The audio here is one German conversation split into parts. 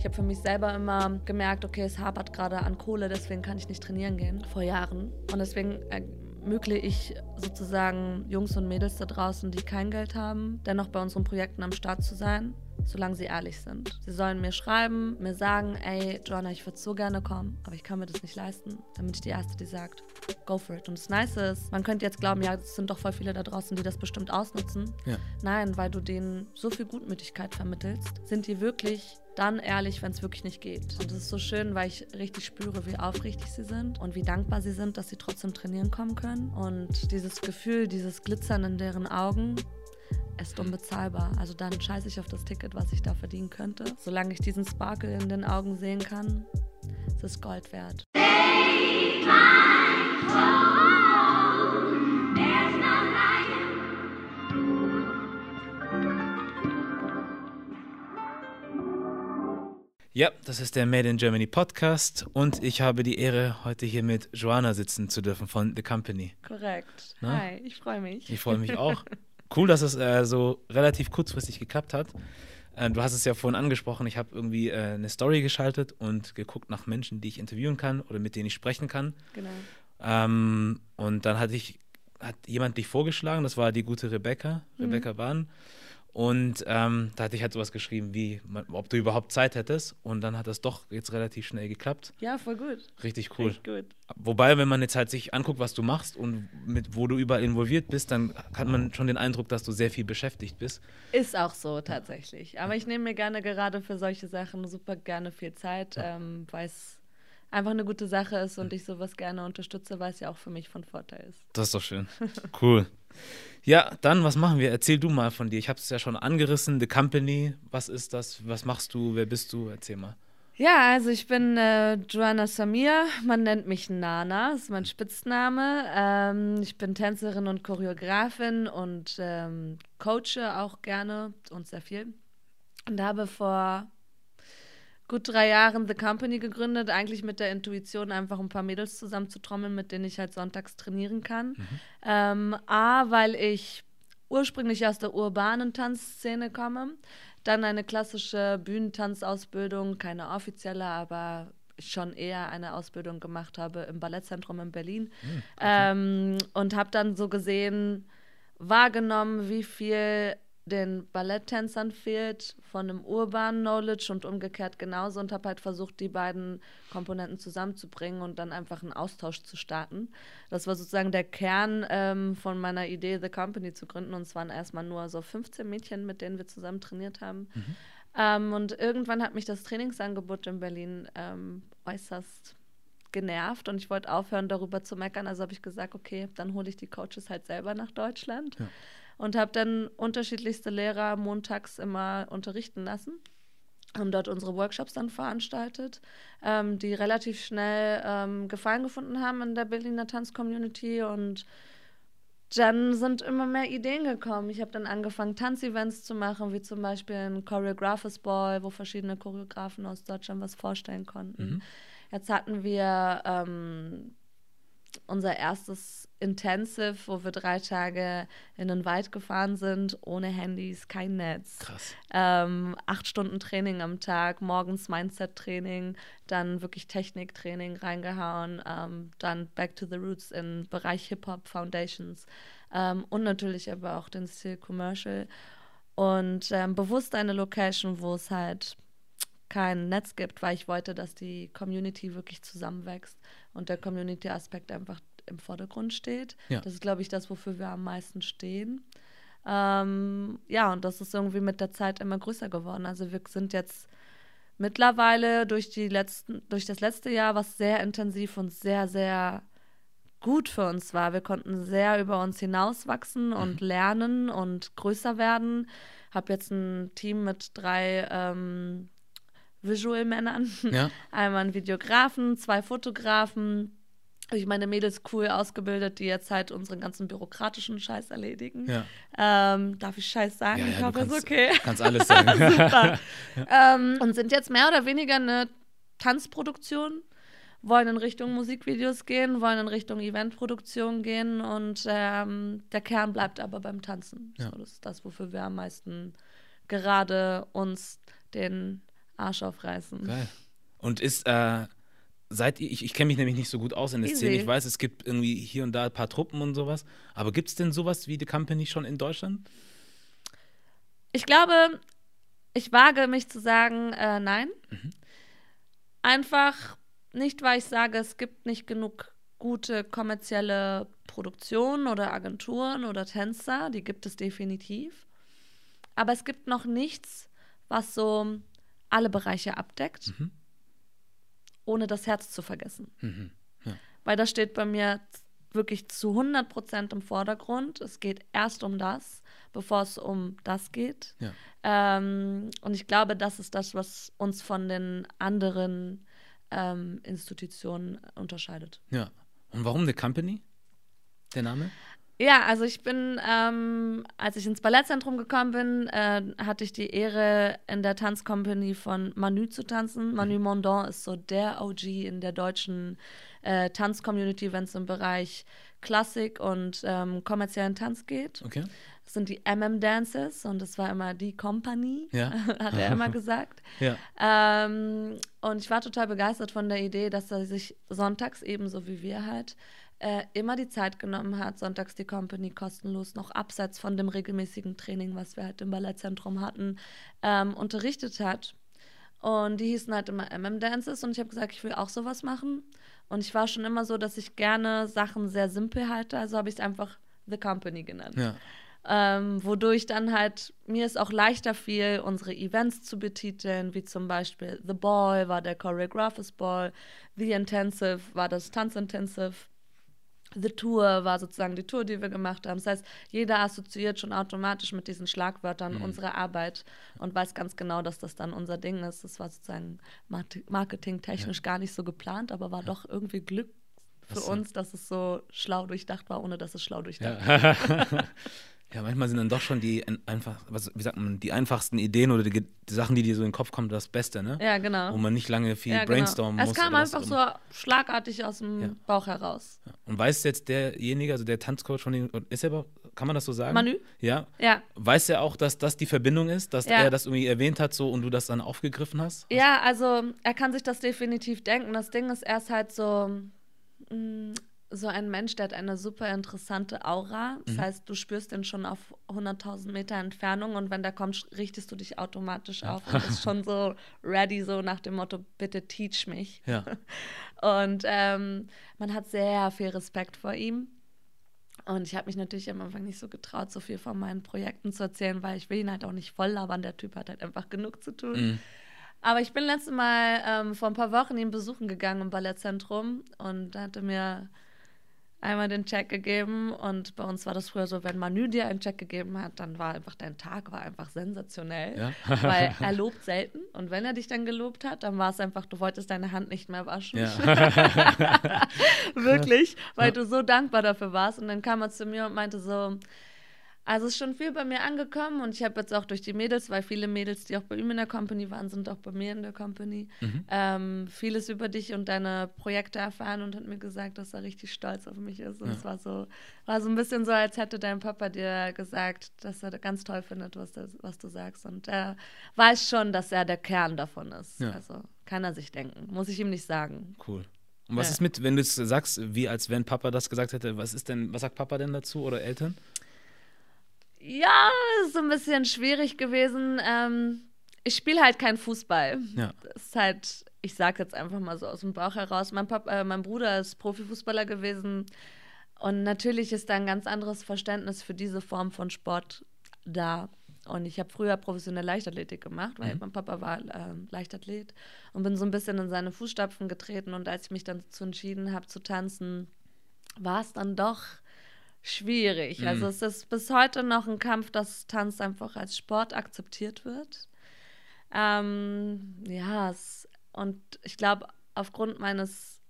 Ich habe für mich selber immer gemerkt, okay, es hapert gerade an Kohle, deswegen kann ich nicht trainieren gehen, vor Jahren. Und deswegen ermögle ich sozusagen Jungs und Mädels da draußen, die kein Geld haben, dennoch bei unseren Projekten am Start zu sein solange sie ehrlich sind. Sie sollen mir schreiben, mir sagen, ey, Joanna, ich würde so gerne kommen, aber ich kann mir das nicht leisten. Bin ich die Erste, die sagt, go for it. Und das Nice ist, man könnte jetzt glauben, ja, es sind doch voll viele da draußen, die das bestimmt ausnutzen. Ja. Nein, weil du denen so viel Gutmütigkeit vermittelst, sind die wirklich dann ehrlich, wenn es wirklich nicht geht. Und das ist so schön, weil ich richtig spüre, wie aufrichtig sie sind und wie dankbar sie sind, dass sie trotzdem trainieren kommen können. Und dieses Gefühl, dieses Glitzern in deren Augen, ist unbezahlbar. Also dann scheiße ich auf das Ticket, was ich da verdienen könnte. Solange ich diesen Sparkle in den Augen sehen kann, ist es Gold wert. Ja, das ist der Made in Germany Podcast und ich habe die Ehre, heute hier mit Joanna sitzen zu dürfen von The Company. Korrekt. Na? Hi, ich freue mich. Ich freue mich auch. cool, dass es äh, so relativ kurzfristig geklappt hat. Äh, du hast es ja vorhin angesprochen, ich habe irgendwie äh, eine Story geschaltet und geguckt nach Menschen, die ich interviewen kann oder mit denen ich sprechen kann. Genau. Ähm, und dann hatte ich, hat jemand dich vorgeschlagen, das war die gute Rebecca, mhm. Rebecca Bahn. Und ähm, da hatte ich halt sowas geschrieben wie, ob du überhaupt Zeit hättest. Und dann hat das doch jetzt relativ schnell geklappt. Ja, voll gut. Richtig cool. Richtig gut. Wobei, wenn man jetzt halt sich anguckt, was du machst und mit wo du überall involviert bist, dann hat man schon den Eindruck, dass du sehr viel beschäftigt bist. Ist auch so tatsächlich. Aber ich nehme mir gerne gerade für solche Sachen super gerne viel Zeit, ja. ähm, weil es einfach eine gute Sache ist und ich sowas gerne unterstütze, weil es ja auch für mich von Vorteil ist. Das ist doch schön. Cool. Ja, dann, was machen wir? Erzähl du mal von dir. Ich habe es ja schon angerissen. The Company, was ist das? Was machst du? Wer bist du? Erzähl mal. Ja, also ich bin äh, Joanna Samir. Man nennt mich Nana, ist mein Spitzname. Ähm, ich bin Tänzerin und Choreografin und ähm, coache auch gerne und sehr viel. Und habe vor gut drei Jahren The Company gegründet, eigentlich mit der Intuition, einfach ein paar Mädels zusammen zu trommeln, mit denen ich halt sonntags trainieren kann. Mhm. Ähm, A, weil ich ursprünglich aus der urbanen Tanzszene komme, dann eine klassische Bühnentanzausbildung, keine offizielle, aber schon eher eine Ausbildung gemacht habe im Ballettzentrum in Berlin mhm, okay. ähm, und habe dann so gesehen, wahrgenommen, wie viel den Balletttänzern fehlt von einem urbanen Knowledge und umgekehrt genauso und habe halt versucht, die beiden Komponenten zusammenzubringen und dann einfach einen Austausch zu starten. Das war sozusagen der Kern ähm, von meiner Idee, The Company zu gründen und es waren erstmal nur so 15 Mädchen, mit denen wir zusammen trainiert haben. Mhm. Ähm, und irgendwann hat mich das Trainingsangebot in Berlin ähm, äußerst genervt und ich wollte aufhören, darüber zu meckern. Also habe ich gesagt, okay, dann hole ich die Coaches halt selber nach Deutschland. Ja und habe dann unterschiedlichste Lehrer montags immer unterrichten lassen. Haben dort unsere Workshops dann veranstaltet, ähm, die relativ schnell ähm, Gefallen gefunden haben in der Berliner Tanzcommunity und dann sind immer mehr Ideen gekommen. Ich habe dann angefangen, Tanzevents zu machen, wie zum Beispiel ein Choreographers Ball, wo verschiedene Choreografen aus Deutschland was vorstellen konnten. Mhm. Jetzt hatten wir ähm, unser erstes Intensive, wo wir drei Tage in den Wald gefahren sind, ohne Handys, kein Netz. Krass. Ähm, acht Stunden Training am Tag, morgens Mindset-Training, dann wirklich Techniktraining reingehauen, ähm, dann Back to the Roots im Bereich Hip-Hop Foundations ähm, und natürlich aber auch den Stil Commercial. Und ähm, bewusst eine Location, wo es halt kein Netz gibt, weil ich wollte, dass die Community wirklich zusammenwächst und der Community-Aspekt einfach im Vordergrund steht. Ja. Das ist, glaube ich, das, wofür wir am meisten stehen. Ähm, ja, und das ist irgendwie mit der Zeit immer größer geworden. Also wir sind jetzt mittlerweile durch die letzten, durch das letzte Jahr, was sehr intensiv und sehr, sehr gut für uns war. Wir konnten sehr über uns hinauswachsen mhm. und lernen und größer werden. Habe jetzt ein Team mit drei ähm, Visual-Männern. Ja. Einmal einen Videografen, zwei Fotografen. Habe ich meine Mädels cool ausgebildet, die jetzt halt unseren ganzen bürokratischen Scheiß erledigen. Ja. Ähm, darf ich Scheiß sagen? Ja, ich hoffe, es ist okay. Kannst alles sagen. Super. ähm, und sind jetzt mehr oder weniger eine Tanzproduktion wollen in Richtung Musikvideos gehen, wollen in Richtung Eventproduktion gehen und ähm, der Kern bleibt aber beim Tanzen. So, das ist das, wofür wir am meisten gerade uns den Arsch aufreißen. Geil. Und ist, äh, seid ihr, ich, ich kenne mich nämlich nicht so gut aus in der Easy. Szene. Ich weiß, es gibt irgendwie hier und da ein paar Truppen und sowas. Aber gibt es denn sowas wie The Company schon in Deutschland? Ich glaube, ich wage mich zu sagen, äh, nein. Einfach nicht, weil ich sage, es gibt nicht genug gute kommerzielle Produktionen oder Agenturen oder Tänzer. Die gibt es definitiv. Aber es gibt noch nichts, was so alle Bereiche abdeckt, Mhm. ohne das Herz zu vergessen. Mhm. Ja. Weil das steht bei mir wirklich zu 100 Prozent im Vordergrund. Es geht erst um das, bevor es um das geht. Ja. Ähm, und ich glaube, das ist das, was uns von den anderen ähm, Institutionen unterscheidet. Ja. Und warum The Company? Der Name? Ja, also ich bin, ähm, als ich ins Ballettzentrum gekommen bin, äh, hatte ich die Ehre, in der Tanzcompany von Manu zu tanzen. Manu Mondon ist so der OG in der deutschen äh, Tanzcommunity, wenn es im Bereich Klassik und ähm, kommerziellen Tanz geht. Okay. Das sind die MM Dances und das war immer die Company, Ja. hat er immer gesagt. Ja. Ähm, und ich war total begeistert von der Idee, dass er sich sonntags ebenso wie wir halt äh, immer die Zeit genommen hat, sonntags die Company kostenlos noch abseits von dem regelmäßigen Training, was wir halt im Ballettzentrum hatten, ähm, unterrichtet hat. Und die hießen halt immer MM Dances und ich habe gesagt, ich will auch sowas machen. Und ich war schon immer so, dass ich gerne Sachen sehr simpel halte, also habe ich es einfach The Company genannt Ja. ähm, wodurch dann halt mir es auch leichter fiel, unsere Events zu betiteln, wie zum Beispiel The Ball war der Choreographers Ball, The Intensive war das Tanzintensive, The Tour war sozusagen die Tour, die wir gemacht haben. Das heißt, jeder assoziiert schon automatisch mit diesen Schlagwörtern Mhm. unsere Arbeit und weiß ganz genau, dass das dann unser Ding ist. Das war sozusagen marketingtechnisch gar nicht so geplant, aber war doch irgendwie Glück für äh, uns, dass es so schlau durchdacht war, ohne dass es schlau durchdacht Ja. ja, manchmal sind dann doch schon die ein- einfach, was, wie sagt man, die einfachsten Ideen oder die, die Sachen, die dir so in den Kopf kommen, das Beste, ne? Ja, genau. Wo man nicht lange viel Ja, brainstormen genau. muss. Es kam einfach so schlagartig aus dem Ja. Bauch heraus. Und weiß jetzt derjenige, also der Tanzcoach von dem, ist er, überhaupt- kann man das so sagen? Manu? Ja. Ja. Weiß er auch, dass das die Verbindung ist, dass Ja. er das irgendwie erwähnt hat so und du das dann aufgegriffen hast? Ja, also er kann sich das definitiv denken. Das Ding ist, er ist halt so, mh, so ein Mensch, der hat eine super interessante Aura. Das Mhm. heißt, du spürst ihn schon auf 100.000 Meter Entfernung und wenn der kommt, richtest du dich automatisch auf und bist schon so ready, so nach dem Motto, bitte teach mich. Ja. Und ähm, man hat sehr viel Respekt vor ihm. Und ich habe mich natürlich am Anfang nicht so getraut, so viel von meinen Projekten zu erzählen, weil ich will ihn halt auch nicht voll labern. Der Typ hat halt einfach genug zu tun. Mhm. Aber ich bin letztes Mal ähm, vor ein paar Wochen ihn besuchen gegangen im Ballettzentrum und da hatte mir einmal den Check gegeben und bei uns war das früher so, wenn Manu dir einen Check gegeben hat, dann war einfach dein Tag war einfach sensationell, Ja. weil er lobt selten und wenn er dich dann gelobt hat, dann war es einfach, du wolltest deine Hand nicht mehr waschen. Ja. Wirklich, weil du so dankbar dafür warst. Und dann kam er zu mir und meinte so, also es ist schon viel bei mir angekommen und ich habe jetzt auch durch die Mädels, weil viele Mädels, die auch bei ihm in der Company waren, sind auch bei mir in der Company, Mhm. ähm, vieles über dich und deine Projekte erfahren und hat mir gesagt, dass er richtig stolz auf mich ist. Und Ja. es war so, war so ein bisschen so, als hätte dein Papa dir gesagt, dass er ganz toll findet, was, das, was du sagst. Und er weiß schon, dass er der Kern davon ist. Ja. Also kann er sich denken. Muss ich ihm nicht sagen. Cool. Und was Ja. ist mit, wenn du es sagst, wie als wenn Papa das gesagt hätte, was ist denn, was sagt Papa denn dazu oder Eltern? Ja, ist so ein bisschen schwierig gewesen. Ähm, ich spiele halt kein Fußball. Ja. Das ist halt, ich sage jetzt einfach mal so aus dem Bauch heraus. Mein, Pap äh, mein Bruder ist Profifußballer gewesen. Und natürlich ist da ein ganz anderes Verständnis für diese Form von Sport da. Und ich habe früher professionelle Leichtathletik gemacht, weil mein Papa war ähm, Leichtathlet und bin so ein bisschen in seine Fußstapfen getreten. Und als ich mich dann dazu entschieden habe zu tanzen, war es dann doch schwierig. Mhm. Also es ist bis heute noch ein Kampf, dass Tanz einfach als Sport akzeptiert wird. Ähm, ja, es, und ich glaube, aufgrund meines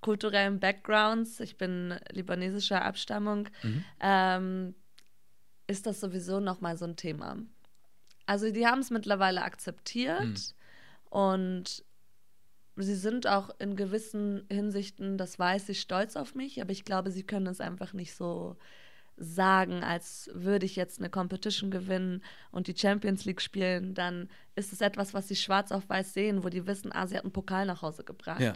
kulturellen Backgrounds, ich bin libanesischer Abstammung, Mhm. ähm, ist das sowieso noch mal so ein Thema. Also die haben es mittlerweile akzeptiert Mhm. und sie sind auch in gewissen Hinsichten, das weiß ich, stolz auf mich, aber ich glaube, sie können es einfach nicht so sagen, als würde ich jetzt eine Competition gewinnen und die Champions League spielen, dann ist es etwas, was sie schwarz auf weiß sehen, wo die wissen, ah, sie hat einen Pokal nach Hause gebracht. Ja.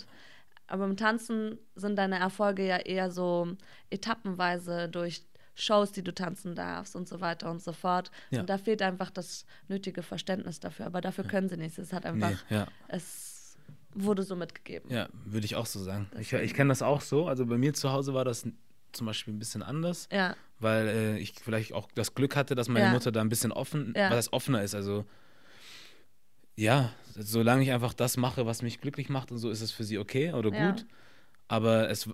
Aber im Tanzen sind deine Erfolge ja eher so etappenweise durch Shows, die du tanzen darfst und so weiter und so fort. Ja. Und da fehlt einfach das nötige Verständnis dafür. Aber dafür können sie nichts. Es hat einfach, Nee, ja. es wurde so mitgegeben. Ja, würde ich auch so sagen. Ich, ich kenne das auch so. Also bei mir zu Hause war das zum Beispiel ein bisschen anders, Ja, weil äh, ich vielleicht auch das Glück hatte, dass meine Ja. Mutter da ein bisschen offen, Ja. was heißt offener ist. Also ja, solange ich einfach das mache, was mich glücklich macht und so, ist es für sie okay oder gut. Aber es,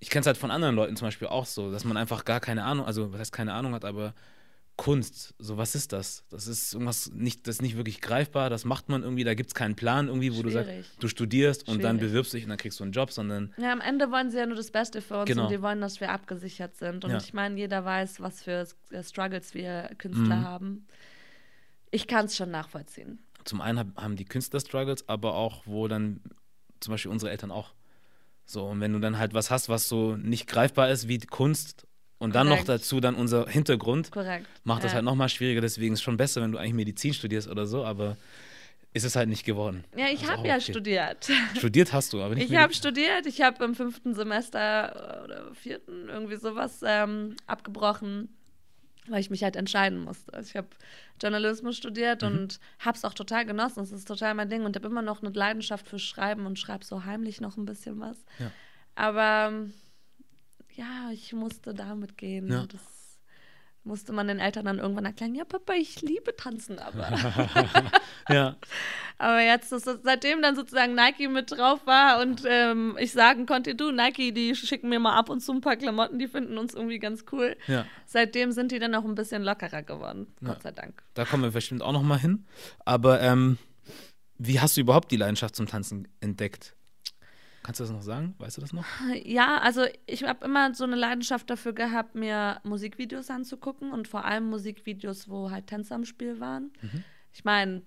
ich kenne es halt von anderen Leuten zum Beispiel auch so, dass man einfach gar keine Ahnung, also was heißt keine Ahnung hat, aber Kunst, so was ist das? Das ist irgendwas nicht, das ist nicht wirklich greifbar, das macht man irgendwie, da gibt es keinen Plan irgendwie, wo du Schwierig. sagst, du studierst und dann Schwierig. bewirbst dich und dann kriegst du einen Job, sondern Ja, am Ende wollen sie ja nur das Beste für uns Genau. und die wollen, dass wir abgesichert sind. Und Ja. ich meine, jeder weiß, was für äh, Struggles wir Künstler Mhm. haben. Ich kann es schon nachvollziehen. zum einen hab, haben die Künstler Struggles, aber auch, wo dann zum Beispiel unsere Eltern auch. So, und wenn du dann halt was hast, was so nicht greifbar ist wie Kunst und dann noch Korrekt. dazu dann unser Hintergrund, Korrekt. macht das ja. halt nochmal schwieriger. Deswegen ist es schon besser, wenn du eigentlich Medizin studierst oder so, aber ist es halt nicht geworden. Ja, ich Also habe auch ja okay. studiert. Studiert hast du, aber nicht Ich habe studiert. Ich habe im fünften Semester oder vierten irgendwie sowas ähm, abgebrochen, weil ich mich halt entscheiden musste. Also ich habe Journalismus studiert Mhm. und habe es auch total genossen. Es ist total mein Ding und habe immer noch eine Leidenschaft für Schreiben und schreibe so heimlich noch ein bisschen was. Ja. Aber ähm, ja, ich musste damit gehen. Ja. Das musste man den Eltern dann irgendwann erklären. Ja, Papa, ich liebe Tanzen aber. Ja, Aber jetzt, es- seitdem dann sozusagen Nike mit drauf war und ähm, ich sagen konnte, du, Nike, die schicken mir mal ab und zu ein paar Klamotten, die finden uns irgendwie ganz cool. ja. Seitdem sind die dann auch ein bisschen lockerer geworden, Ja. Gott sei Dank. Da kommen wir bestimmt auch nochmal hin. Aber ähm, wie hast du überhaupt die Leidenschaft zum Tanzen entdeckt? Kannst du das noch sagen? Weißt du das noch? Ja, also ich habe immer so eine Leidenschaft dafür gehabt, mir Musikvideos anzugucken und vor allem Musikvideos, wo halt Tänzer im Spiel waren. Mhm. Ich meine,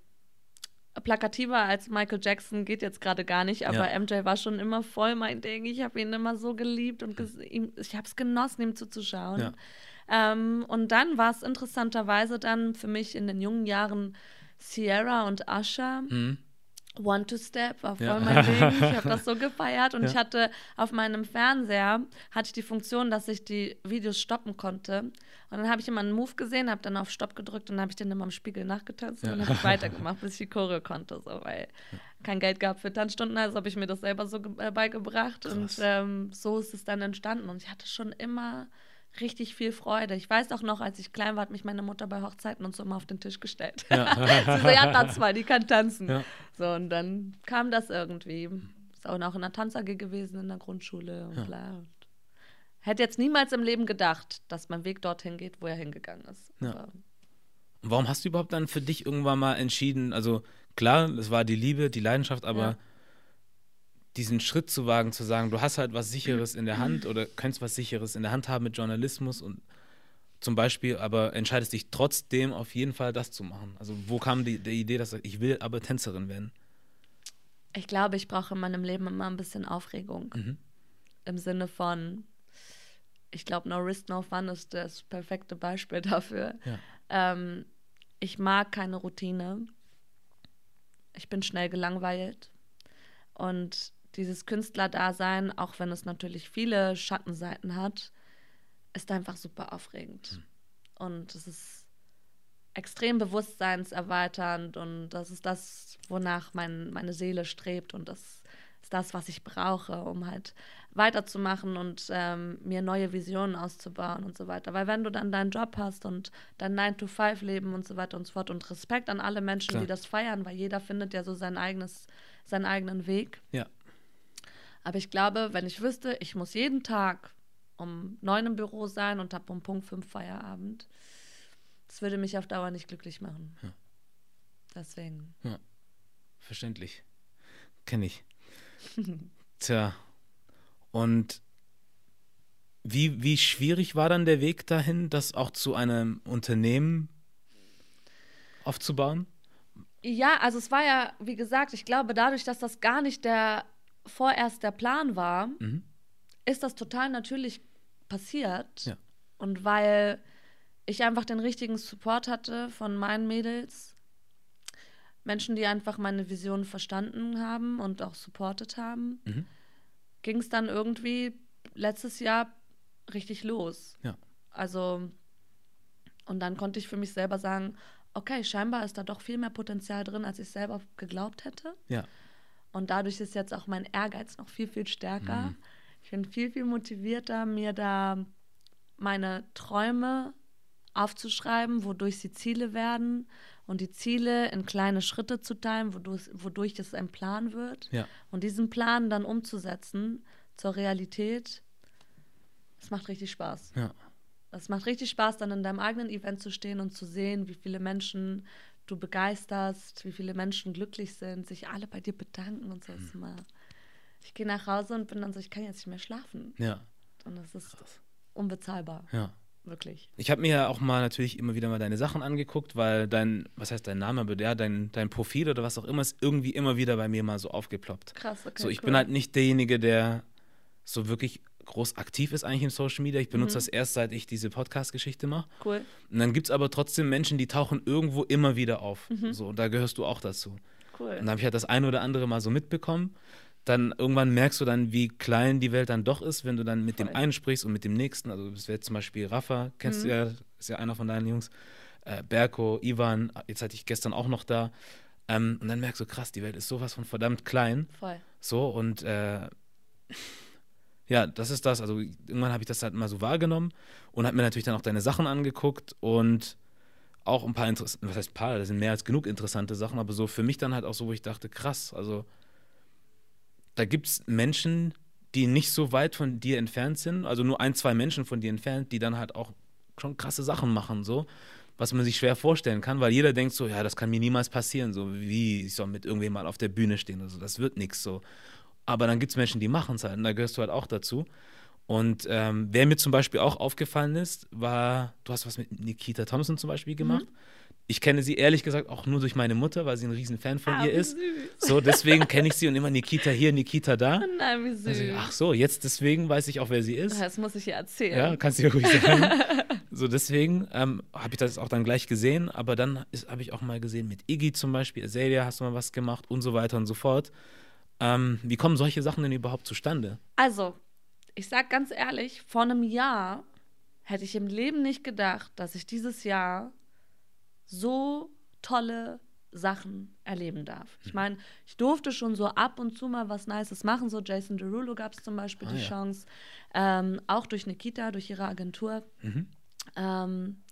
plakativer als Michael Jackson geht jetzt gerade gar nicht, aber Ja. MJ war schon immer voll mein Ding. Ich habe ihn immer so geliebt und ges ihm, ich habe es genossen, ihm zuzuschauen. Ja. Ähm, und dann war es interessanterweise dann für mich in den jungen Jahren Sierra und Usher. Mhm. One to Step war voll Ja. mein Ding. Ich habe das so gefeiert und Ja. ich hatte auf meinem Fernseher hatte ich die Funktion, dass ich die Videos stoppen konnte. Und dann habe ich immer einen Move gesehen, habe dann auf Stopp gedrückt und dann habe ich den immer im Spiegel nachgetanzt und Ja. dann habe ich weitergemacht, bis ich die Choreo konnte, so weil kein Geld gab für Tanzstunden, also habe ich mir das selber so äh, beigebracht und Krass. ähm, so ist es dann entstanden und ich hatte schon immer richtig viel Freude. Ich weiß auch noch, als ich klein war, hat mich meine Mutter bei Hochzeiten und so immer auf den Tisch gestellt. Ja. Sie so, ja, tanz mal, die kann tanzen. Ja. So, und dann kam das irgendwie. Ist auch noch in der Tanz AG gewesen in der Grundschule und Ja. bla. Hätte jetzt niemals im Leben gedacht, dass mein Weg dorthin geht, wo er hingegangen ist. Ja. Und warum hast du überhaupt dann für dich irgendwann mal entschieden, also klar, es war die Liebe, die Leidenschaft, aber. Diesen Schritt zu wagen, zu sagen, du hast halt was Sicheres in der Hand oder könntest was Sicheres in der Hand haben mit Journalismus und zum Beispiel, aber entscheidest dich trotzdem auf jeden Fall das zu machen. Also wo kam die, die Idee, dass ich will aber Tänzerin werden? ich glaube, ich brauche in meinem Leben immer ein bisschen Aufregung. Mhm. Im Sinne von, ich glaube, No Risk, No Fun ist das perfekte Beispiel dafür. Ja. Ähm, ich mag keine Routine. Ich bin schnell gelangweilt. Und dieses Künstlerdasein, auch wenn es natürlich viele Schattenseiten hat, ist einfach super aufregend. Und es ist extrem bewusstseinserweiternd und das ist das, wonach mein, meine Seele strebt und das ist das, was ich brauche, um halt weiterzumachen und ähm, mir neue Visionen auszubauen und so weiter. Weil wenn du dann deinen Job hast und dein 9-to-5-Leben und so weiter und so fort und Respekt an alle Menschen, Klar. die das feiern, weil jeder findet ja so sein eigenes, seinen eigenen Weg. Ja. Aber ich glaube, wenn ich wüsste, ich muss jeden Tag um neun im Büro sein und habe um Punkt fünf Feierabend, das würde mich auf Dauer nicht glücklich machen. Ja. Deswegen. Verständlich. Kenne ich. Tja. Und wie, wie schwierig war dann der Weg dahin, das auch zu einem Unternehmen aufzubauen? Ja, also es war ja, wie gesagt, ich glaube, dadurch, dass das gar nicht der vorerst der Plan war, Mhm. ist das total natürlich passiert. Ja. Und weil ich einfach den richtigen Support hatte von meinen Mädels, Menschen, die einfach meine Vision verstanden haben und auch supportet haben, Mhm. ging es dann irgendwie letztes Jahr richtig los. Ja. Also, und dann konnte ich für mich selber sagen, okay, scheinbar ist da doch viel mehr Potenzial drin, als ich selber geglaubt hätte. Ja. Und dadurch ist jetzt auch mein Ehrgeiz noch viel, viel stärker. Mhm. Ich bin viel, viel motivierter, mir da meine Träume aufzuschreiben, wodurch sie Ziele werden und die Ziele in kleine Schritte zu teilen, wodurch, wodurch es ein Plan wird. Ja. Und diesen Plan dann umzusetzen zur Realität, das macht richtig Spaß. Ja. Es macht richtig Spaß, dann in deinem eigenen Event zu stehen und zu sehen, wie viele Menschen du begeisterst, wie viele Menschen glücklich sind, sich alle bei dir bedanken und so. Das ist immer- Ich gehe nach Hause und bin dann so, ich kann jetzt nicht mehr schlafen. Ja. Und das ist unbezahlbar, Ja. wirklich. Ich habe mir ja auch mal natürlich immer wieder mal deine Sachen angeguckt, weil dein, was heißt dein Name, aber ja, dein, dein Profil oder was auch immer ist irgendwie immer wieder bei mir mal so aufgeploppt. Krass, okay. so, ich cool. bin halt nicht derjenige, der so wirklich groß aktiv ist eigentlich in Social Media. Ich benutze Mhm. das erst, seit ich diese Podcast-Geschichte mache. Cool. Und dann gibt es aber trotzdem Menschen, die tauchen irgendwo immer wieder auf. Mhm. So, und da gehörst du auch dazu. Cool. Und dann habe ich halt das eine oder andere mal so mitbekommen. Dann irgendwann merkst du dann, wie klein die Welt dann doch ist, wenn du dann mit dem Voll. einen sprichst und mit dem nächsten. Also das wäre zum Beispiel Rafa, kennst Mhm. du ja, ist ja einer von deinen Jungs. Äh, Berko, Ivan, jetzt hatte ich gestern auch noch da. Ähm, und dann merkst du, krass, die Welt ist sowas von verdammt klein. Voll. So, und äh, ja, das ist das. Also irgendwann habe ich das halt mal so wahrgenommen und habe mir natürlich dann auch deine Sachen angeguckt und auch ein paar interessante, was heißt paar, das sind mehr als genug interessante Sachen, aber so für mich dann halt auch so, wo ich dachte, krass, also da gibt es Menschen, die nicht so weit von dir entfernt sind, also nur ein, zwei Menschen von dir entfernt, die dann halt auch schon krasse Sachen machen, so, was man sich schwer vorstellen kann, weil jeder denkt so, ja, das kann mir niemals passieren, so wie ich soll mit irgendwem mal auf der Bühne stehen, also das wird nichts so. Aber dann gibt es Menschen, die machen es halt und da gehörst du halt auch dazu. Und ähm, wer mir zum Beispiel auch aufgefallen ist, war, du hast was mit Nikita Thompson zum Beispiel gemacht. Ich kenne sie ehrlich gesagt auch nur durch meine Mutter, weil sie ein riesen Fan von Ah, ihr ist. süß. So, deswegen kenne ich sie und immer Nikita hier, Nikita da. Nein, wie süß. Also, ach so, jetzt deswegen weiß ich auch, wer sie ist. das muss ich ihr erzählen. Ja, kannst du dir ruhig sagen. so, deswegen ähm, habe ich das auch dann gleich gesehen. Aber dann habe ich auch mal gesehen mit Iggy zum Beispiel, Azalea hast du mal was gemacht und so weiter und so fort. Ähm, wie kommen solche Sachen denn überhaupt zustande? Also, ich sag ganz ehrlich, vor einem Jahr hätte ich im Leben nicht gedacht, dass ich dieses Jahr so tolle Sachen erleben darf. Ich meine, ich durfte schon so ab und zu mal was Nices machen. So Jason Derulo gab es zum Beispiel Ah, die ja. Chance. Ähm, auch durch Nikita, durch ihre Agentur. Mhm. Ähm,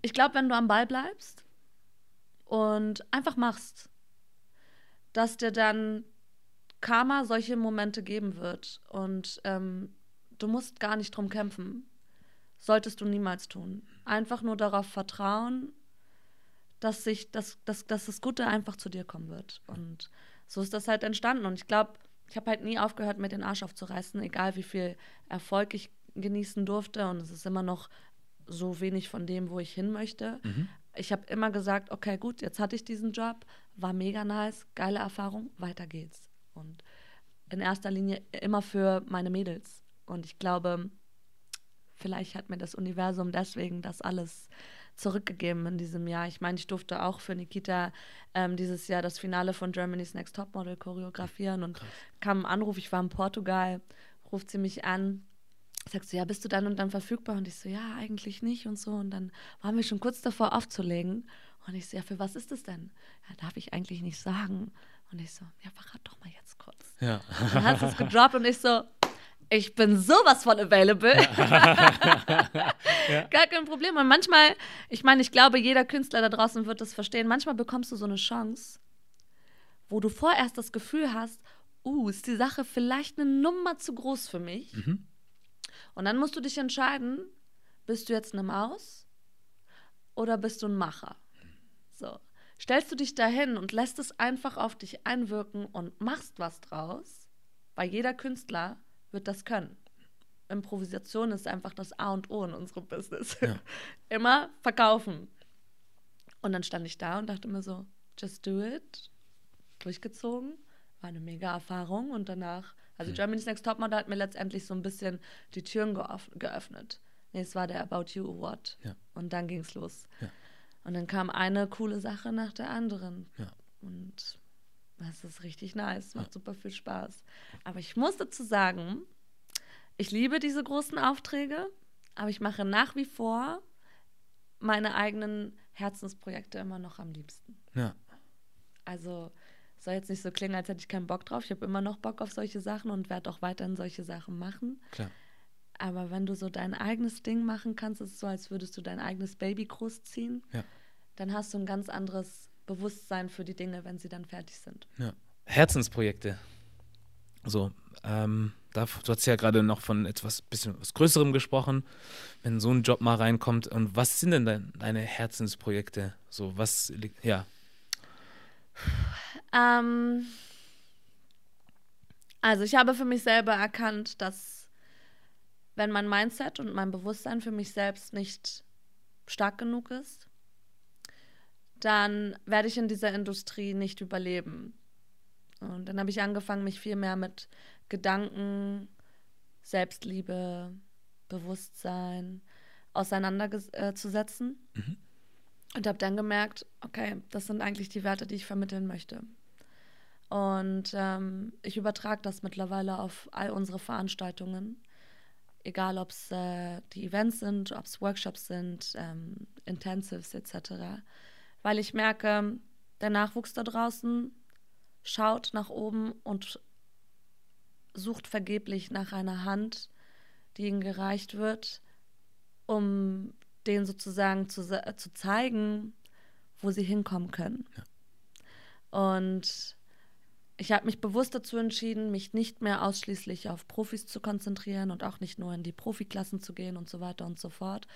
ich glaube, wenn du am Ball bleibst und einfach machst, dass dir dann Karma solche Momente geben wird. Und ähm, du musst gar nicht drum kämpfen. Solltest du niemals tun. Einfach nur darauf vertrauen, dass sich das, dass, dass das Gute einfach zu dir kommen wird. Und so ist das halt entstanden. Und ich glaube, ich habe halt nie aufgehört, mir den Arsch aufzureißen, egal wie viel Erfolg ich genießen durfte. Und es ist immer noch so wenig von dem, wo ich hin möchte. Mhm. Ich habe immer gesagt, okay, gut, jetzt hatte ich diesen Job, war mega nice, geile Erfahrung, weiter geht's. Und in erster Linie immer für meine Mädels. Und ich glaube, vielleicht hat mir das Universum deswegen das alles zurückgegeben in diesem Jahr. Ich meine, ich durfte auch für Nikita ähm, dieses Jahr das Finale von Germany's Next Topmodel choreografieren und kam ein Anruf, ich war in Portugal, ruft sie mich an, sagst du, ja, bist du dann und dann verfügbar? Und ich so, ja, eigentlich nicht und so. Und dann waren wir schon kurz davor aufzulegen. Und ich so, ja, für was ist es denn? Ja, darf ich eigentlich nicht sagen. Und ich so, ja, verrat doch mal jetzt kurz. Ja. Dann hast du es gedroppt und ich so, ich bin sowas von available. Gar kein Problem. Und manchmal, ich meine, ich glaube, jeder Künstler da draußen wird das verstehen. Manchmal bekommst du so eine Chance, wo du vorerst das Gefühl hast, uh, ist die Sache vielleicht eine Nummer zu groß für mich. Mhm. Und dann musst du dich entscheiden, bist du jetzt eine Maus oder bist du ein Macher? So. Stellst du dich dahin und lässt es einfach auf dich einwirken und machst was draus, weil jeder Künstler wird das können. Improvisation ist einfach das A und O in unserem Business. Ja. Immer verkaufen. Und dann stand ich da und dachte mir so, just do it. Durchgezogen. War eine mega Erfahrung. Und danach, also Germany's Next Topmodel hat mir letztendlich so ein bisschen die Türen geöffnet. Nee, es war der About You Award. Ja. Und dann ging es los. Ja. Und dann kam eine coole Sache nach der anderen. Ja. Und das ist richtig nice, macht super viel Spaß. Aber ich muss dazu sagen, ich liebe diese großen Aufträge, aber ich mache nach wie vor meine eigenen Herzensprojekte immer noch am liebsten. Ja. Also soll jetzt nicht so klingen, als hätte ich keinen Bock drauf. Ich habe immer noch Bock auf solche Sachen und werde auch weiterhin solche Sachen machen. Klar. Aber wenn du so dein eigenes Ding machen kannst, ist es so, als würdest du dein eigenes Baby großziehen. Ja. Dann hast du ein ganz anderes Bewusstsein für die Dinge, wenn sie dann fertig sind. Ja. Herzensprojekte. So, ähm, da, du hast ja gerade noch von etwas bisschen was Größerem gesprochen, wenn so ein Job mal reinkommt. Und was sind denn dein, deine Herzensprojekte? So, was liegt, ja. Ähm, also ich habe für mich selber erkannt, dass wenn mein Mindset und mein Bewusstsein für mich selbst nicht stark genug ist, dann werde ich in dieser Industrie nicht überleben. Und dann habe ich angefangen, mich viel mehr mit Gedanken, Selbstliebe, Bewusstsein auseinanderzusetzen. Mhm. Und habe dann gemerkt, okay, das sind eigentlich die Werte, die ich vermitteln möchte. Und ähm, ich übertrage das mittlerweile auf all unsere Veranstaltungen. Egal, ob es äh, die Events sind, ob es Workshops sind, ähm, Intensives etc. Weil ich merke, der Nachwuchs da draußen schaut nach oben und sucht vergeblich nach einer Hand, die ihnen gereicht wird, um denen sozusagen zu, zu zeigen, wo sie hinkommen können. Ja. Und ich habe mich bewusst dazu entschieden, mich nicht mehr ausschließlich auf Profis zu konzentrieren und auch nicht nur in die Profiklassen zu gehen und so weiter und so fort,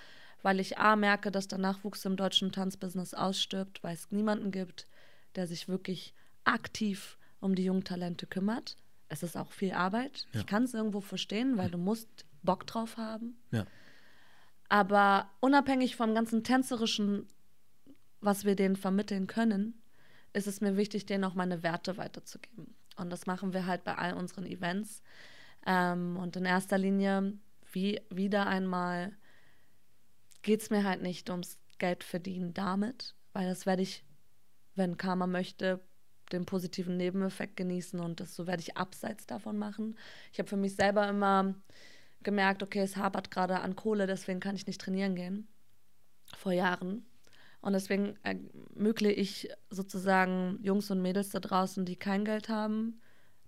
weil ich A merke, dass der Nachwuchs im deutschen Tanzbusiness ausstirbt, weil es niemanden gibt, der sich wirklich aktiv um die jungen Talente kümmert. Es ist auch viel Arbeit. Ja. Ich kann es irgendwo verstehen, weil du musst Bock drauf haben. Ja. Aber unabhängig vom ganzen tänzerischen, was wir denen vermitteln können, ist es mir wichtig, denen auch meine Werte weiterzugeben. Und das machen wir halt bei all unseren Events. Ähm, und in erster Linie, wie wieder einmal, geht es mir halt nicht ums Geld verdienen damit, weil das werde ich, wenn Karma möchte, den positiven Nebeneffekt genießen und das so werde ich abseits davon machen. Ich habe für mich selber immer gemerkt, okay, es hapert gerade an Kohle, deswegen kann ich nicht trainieren gehen. Vor Jahren. Und deswegen ermögliche ich sozusagen Jungs und Mädels da draußen, die kein Geld haben,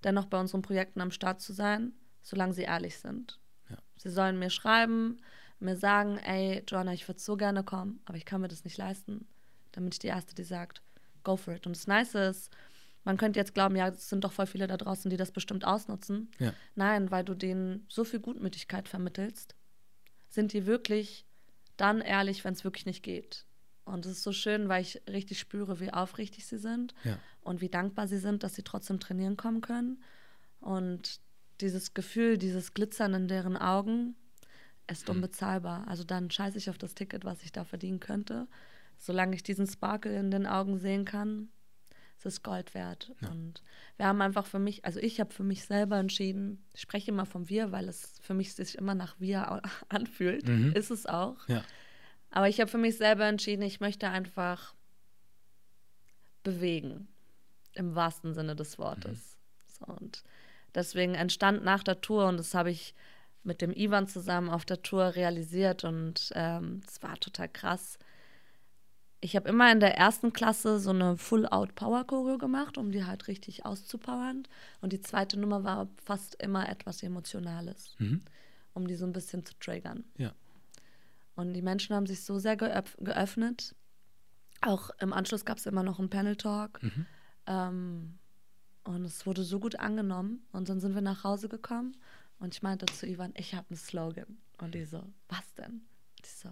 dennoch bei unseren Projekten am Start zu sein, solange sie ehrlich sind. Ja. Sie sollen mir schreiben, mir sagen, ey, Joanna, ich würde so gerne kommen, aber ich kann mir das nicht leisten. Dann bin ich die Erste, die sagt, go for it. Und das Nice ist, man könnte jetzt glauben, ja, es sind doch voll viele da draußen, die das bestimmt ausnutzen. Ja. Nein, weil du denen so viel Gutmütigkeit vermittelst, sind die wirklich dann ehrlich, wenn es wirklich nicht geht. Und es ist so schön, weil ich richtig spüre, wie aufrichtig sie sind Ja. und wie dankbar sie sind, dass sie trotzdem trainieren kommen können. Und dieses Gefühl, dieses Glitzern in deren Augen ist unbezahlbar. Also dann scheiße ich auf das Ticket, was ich da verdienen könnte. Solange ich diesen Sparkle in den Augen sehen kann, ist es Gold wert. Ja. Und wir haben einfach für mich, also ich habe für mich selber entschieden, ich spreche immer vom Wir, weil es für mich sich immer nach Wir anfühlt. Mhm. Ist es auch. Ja. Aber ich habe für mich selber entschieden, ich möchte einfach bewegen. Im wahrsten Sinne des Wortes. So, und deswegen entstand nach der Tour, und das habe ich mit dem Ivan zusammen auf der Tour realisiert, und ähm, es war total krass. Ich habe immer in der ersten Klasse so eine Full-Out-Power-Choreo gemacht, um die halt richtig auszupowern. Und die zweite Nummer war fast immer etwas Emotionales, Mhm. um die so ein bisschen zu triggern. Ja. Und die Menschen haben sich so sehr geöff geöffnet. Auch im Anschluss gab es immer noch einen Panel-Talk. Mhm. Ähm, und es wurde so gut angenommen. Und dann sind wir nach Hause gekommen. Und ich meinte zu Ivan, ich habe einen Slogan. Und die so, was denn? Und ich so,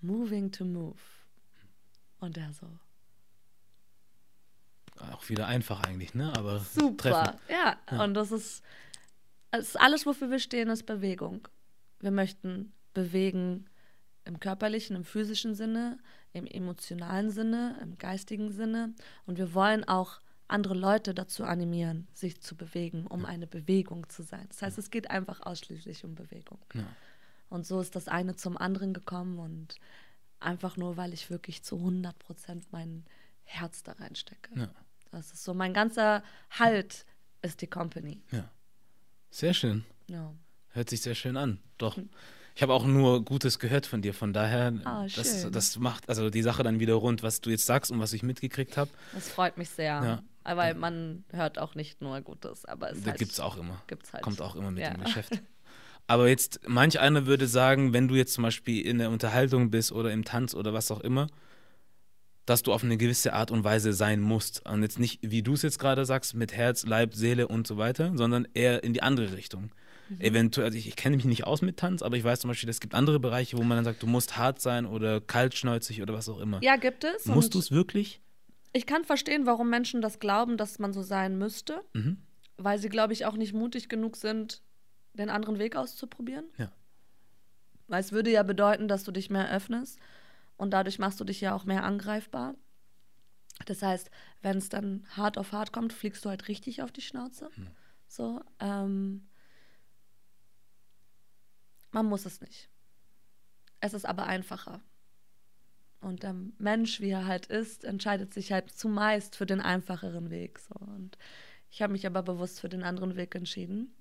moving to move. Und er so, Auch wieder einfach eigentlich, ne? Aber super. Ja. Ja. und das ist, es ist alles, wofür wir stehen, ist Bewegung. Wir möchten bewegen im körperlichen, im physischen Sinne, im emotionalen Sinne, im geistigen Sinne. Und wir wollen auch andere Leute dazu animieren, sich zu bewegen, um eine Bewegung zu sein. Das heißt, es geht einfach ausschließlich um Bewegung. Ja. Und so ist das eine zum anderen gekommen und einfach nur, weil ich wirklich zu 100 Prozent mein Herz da reinstecke. Ja. Das ist so, mein ganzer Halt ist die Company. Ja. Sehr schön. Ja. Hört sich sehr schön an. Doch. Ich habe auch nur Gutes gehört von dir. Von daher, Ah, das, das macht also die Sache dann wieder rund, was du jetzt sagst und was ich mitgekriegt habe. Das freut mich sehr. Ja. Weil man hört auch nicht nur Gutes, aber es Da halt, gibt es auch immer. gibt's halt. Kommt auch immer mit Ja. dem Geschäft. Aber jetzt, manch einer würde sagen, wenn du jetzt zum Beispiel in der Unterhaltung bist oder im Tanz oder was auch immer, dass du auf eine gewisse Art und Weise sein musst. Und jetzt nicht, wie du es jetzt gerade sagst, mit Herz, Leib, Seele und so weiter, sondern eher in die andere Richtung. Mhm. Eventuell, also ich, ich kenne mich nicht aus mit Tanz, aber ich weiß zum Beispiel, es gibt andere Bereiche, wo man dann sagt, du musst hart sein oder kaltschnäuzig oder was auch immer. Ja, gibt es. Musst du es wirklich? Ich kann verstehen, warum Menschen das glauben, dass man so sein müsste, Mhm. weil sie, glaube ich, auch nicht mutig genug sind, den anderen Weg auszuprobieren. Ja. Weil es würde ja bedeuten, dass du dich mehr öffnest und dadurch machst du dich ja auch mehr angreifbar. Das heißt, wenn es dann hart auf hart kommt, fliegst du halt richtig auf die Schnauze. So, ähm, man muss es nicht. Es ist aber einfacher. Und der Mensch, wie er halt ist, entscheidet sich halt zumeist für den einfacheren Weg. So. Und ich habe mich aber bewusst für den anderen Weg entschieden.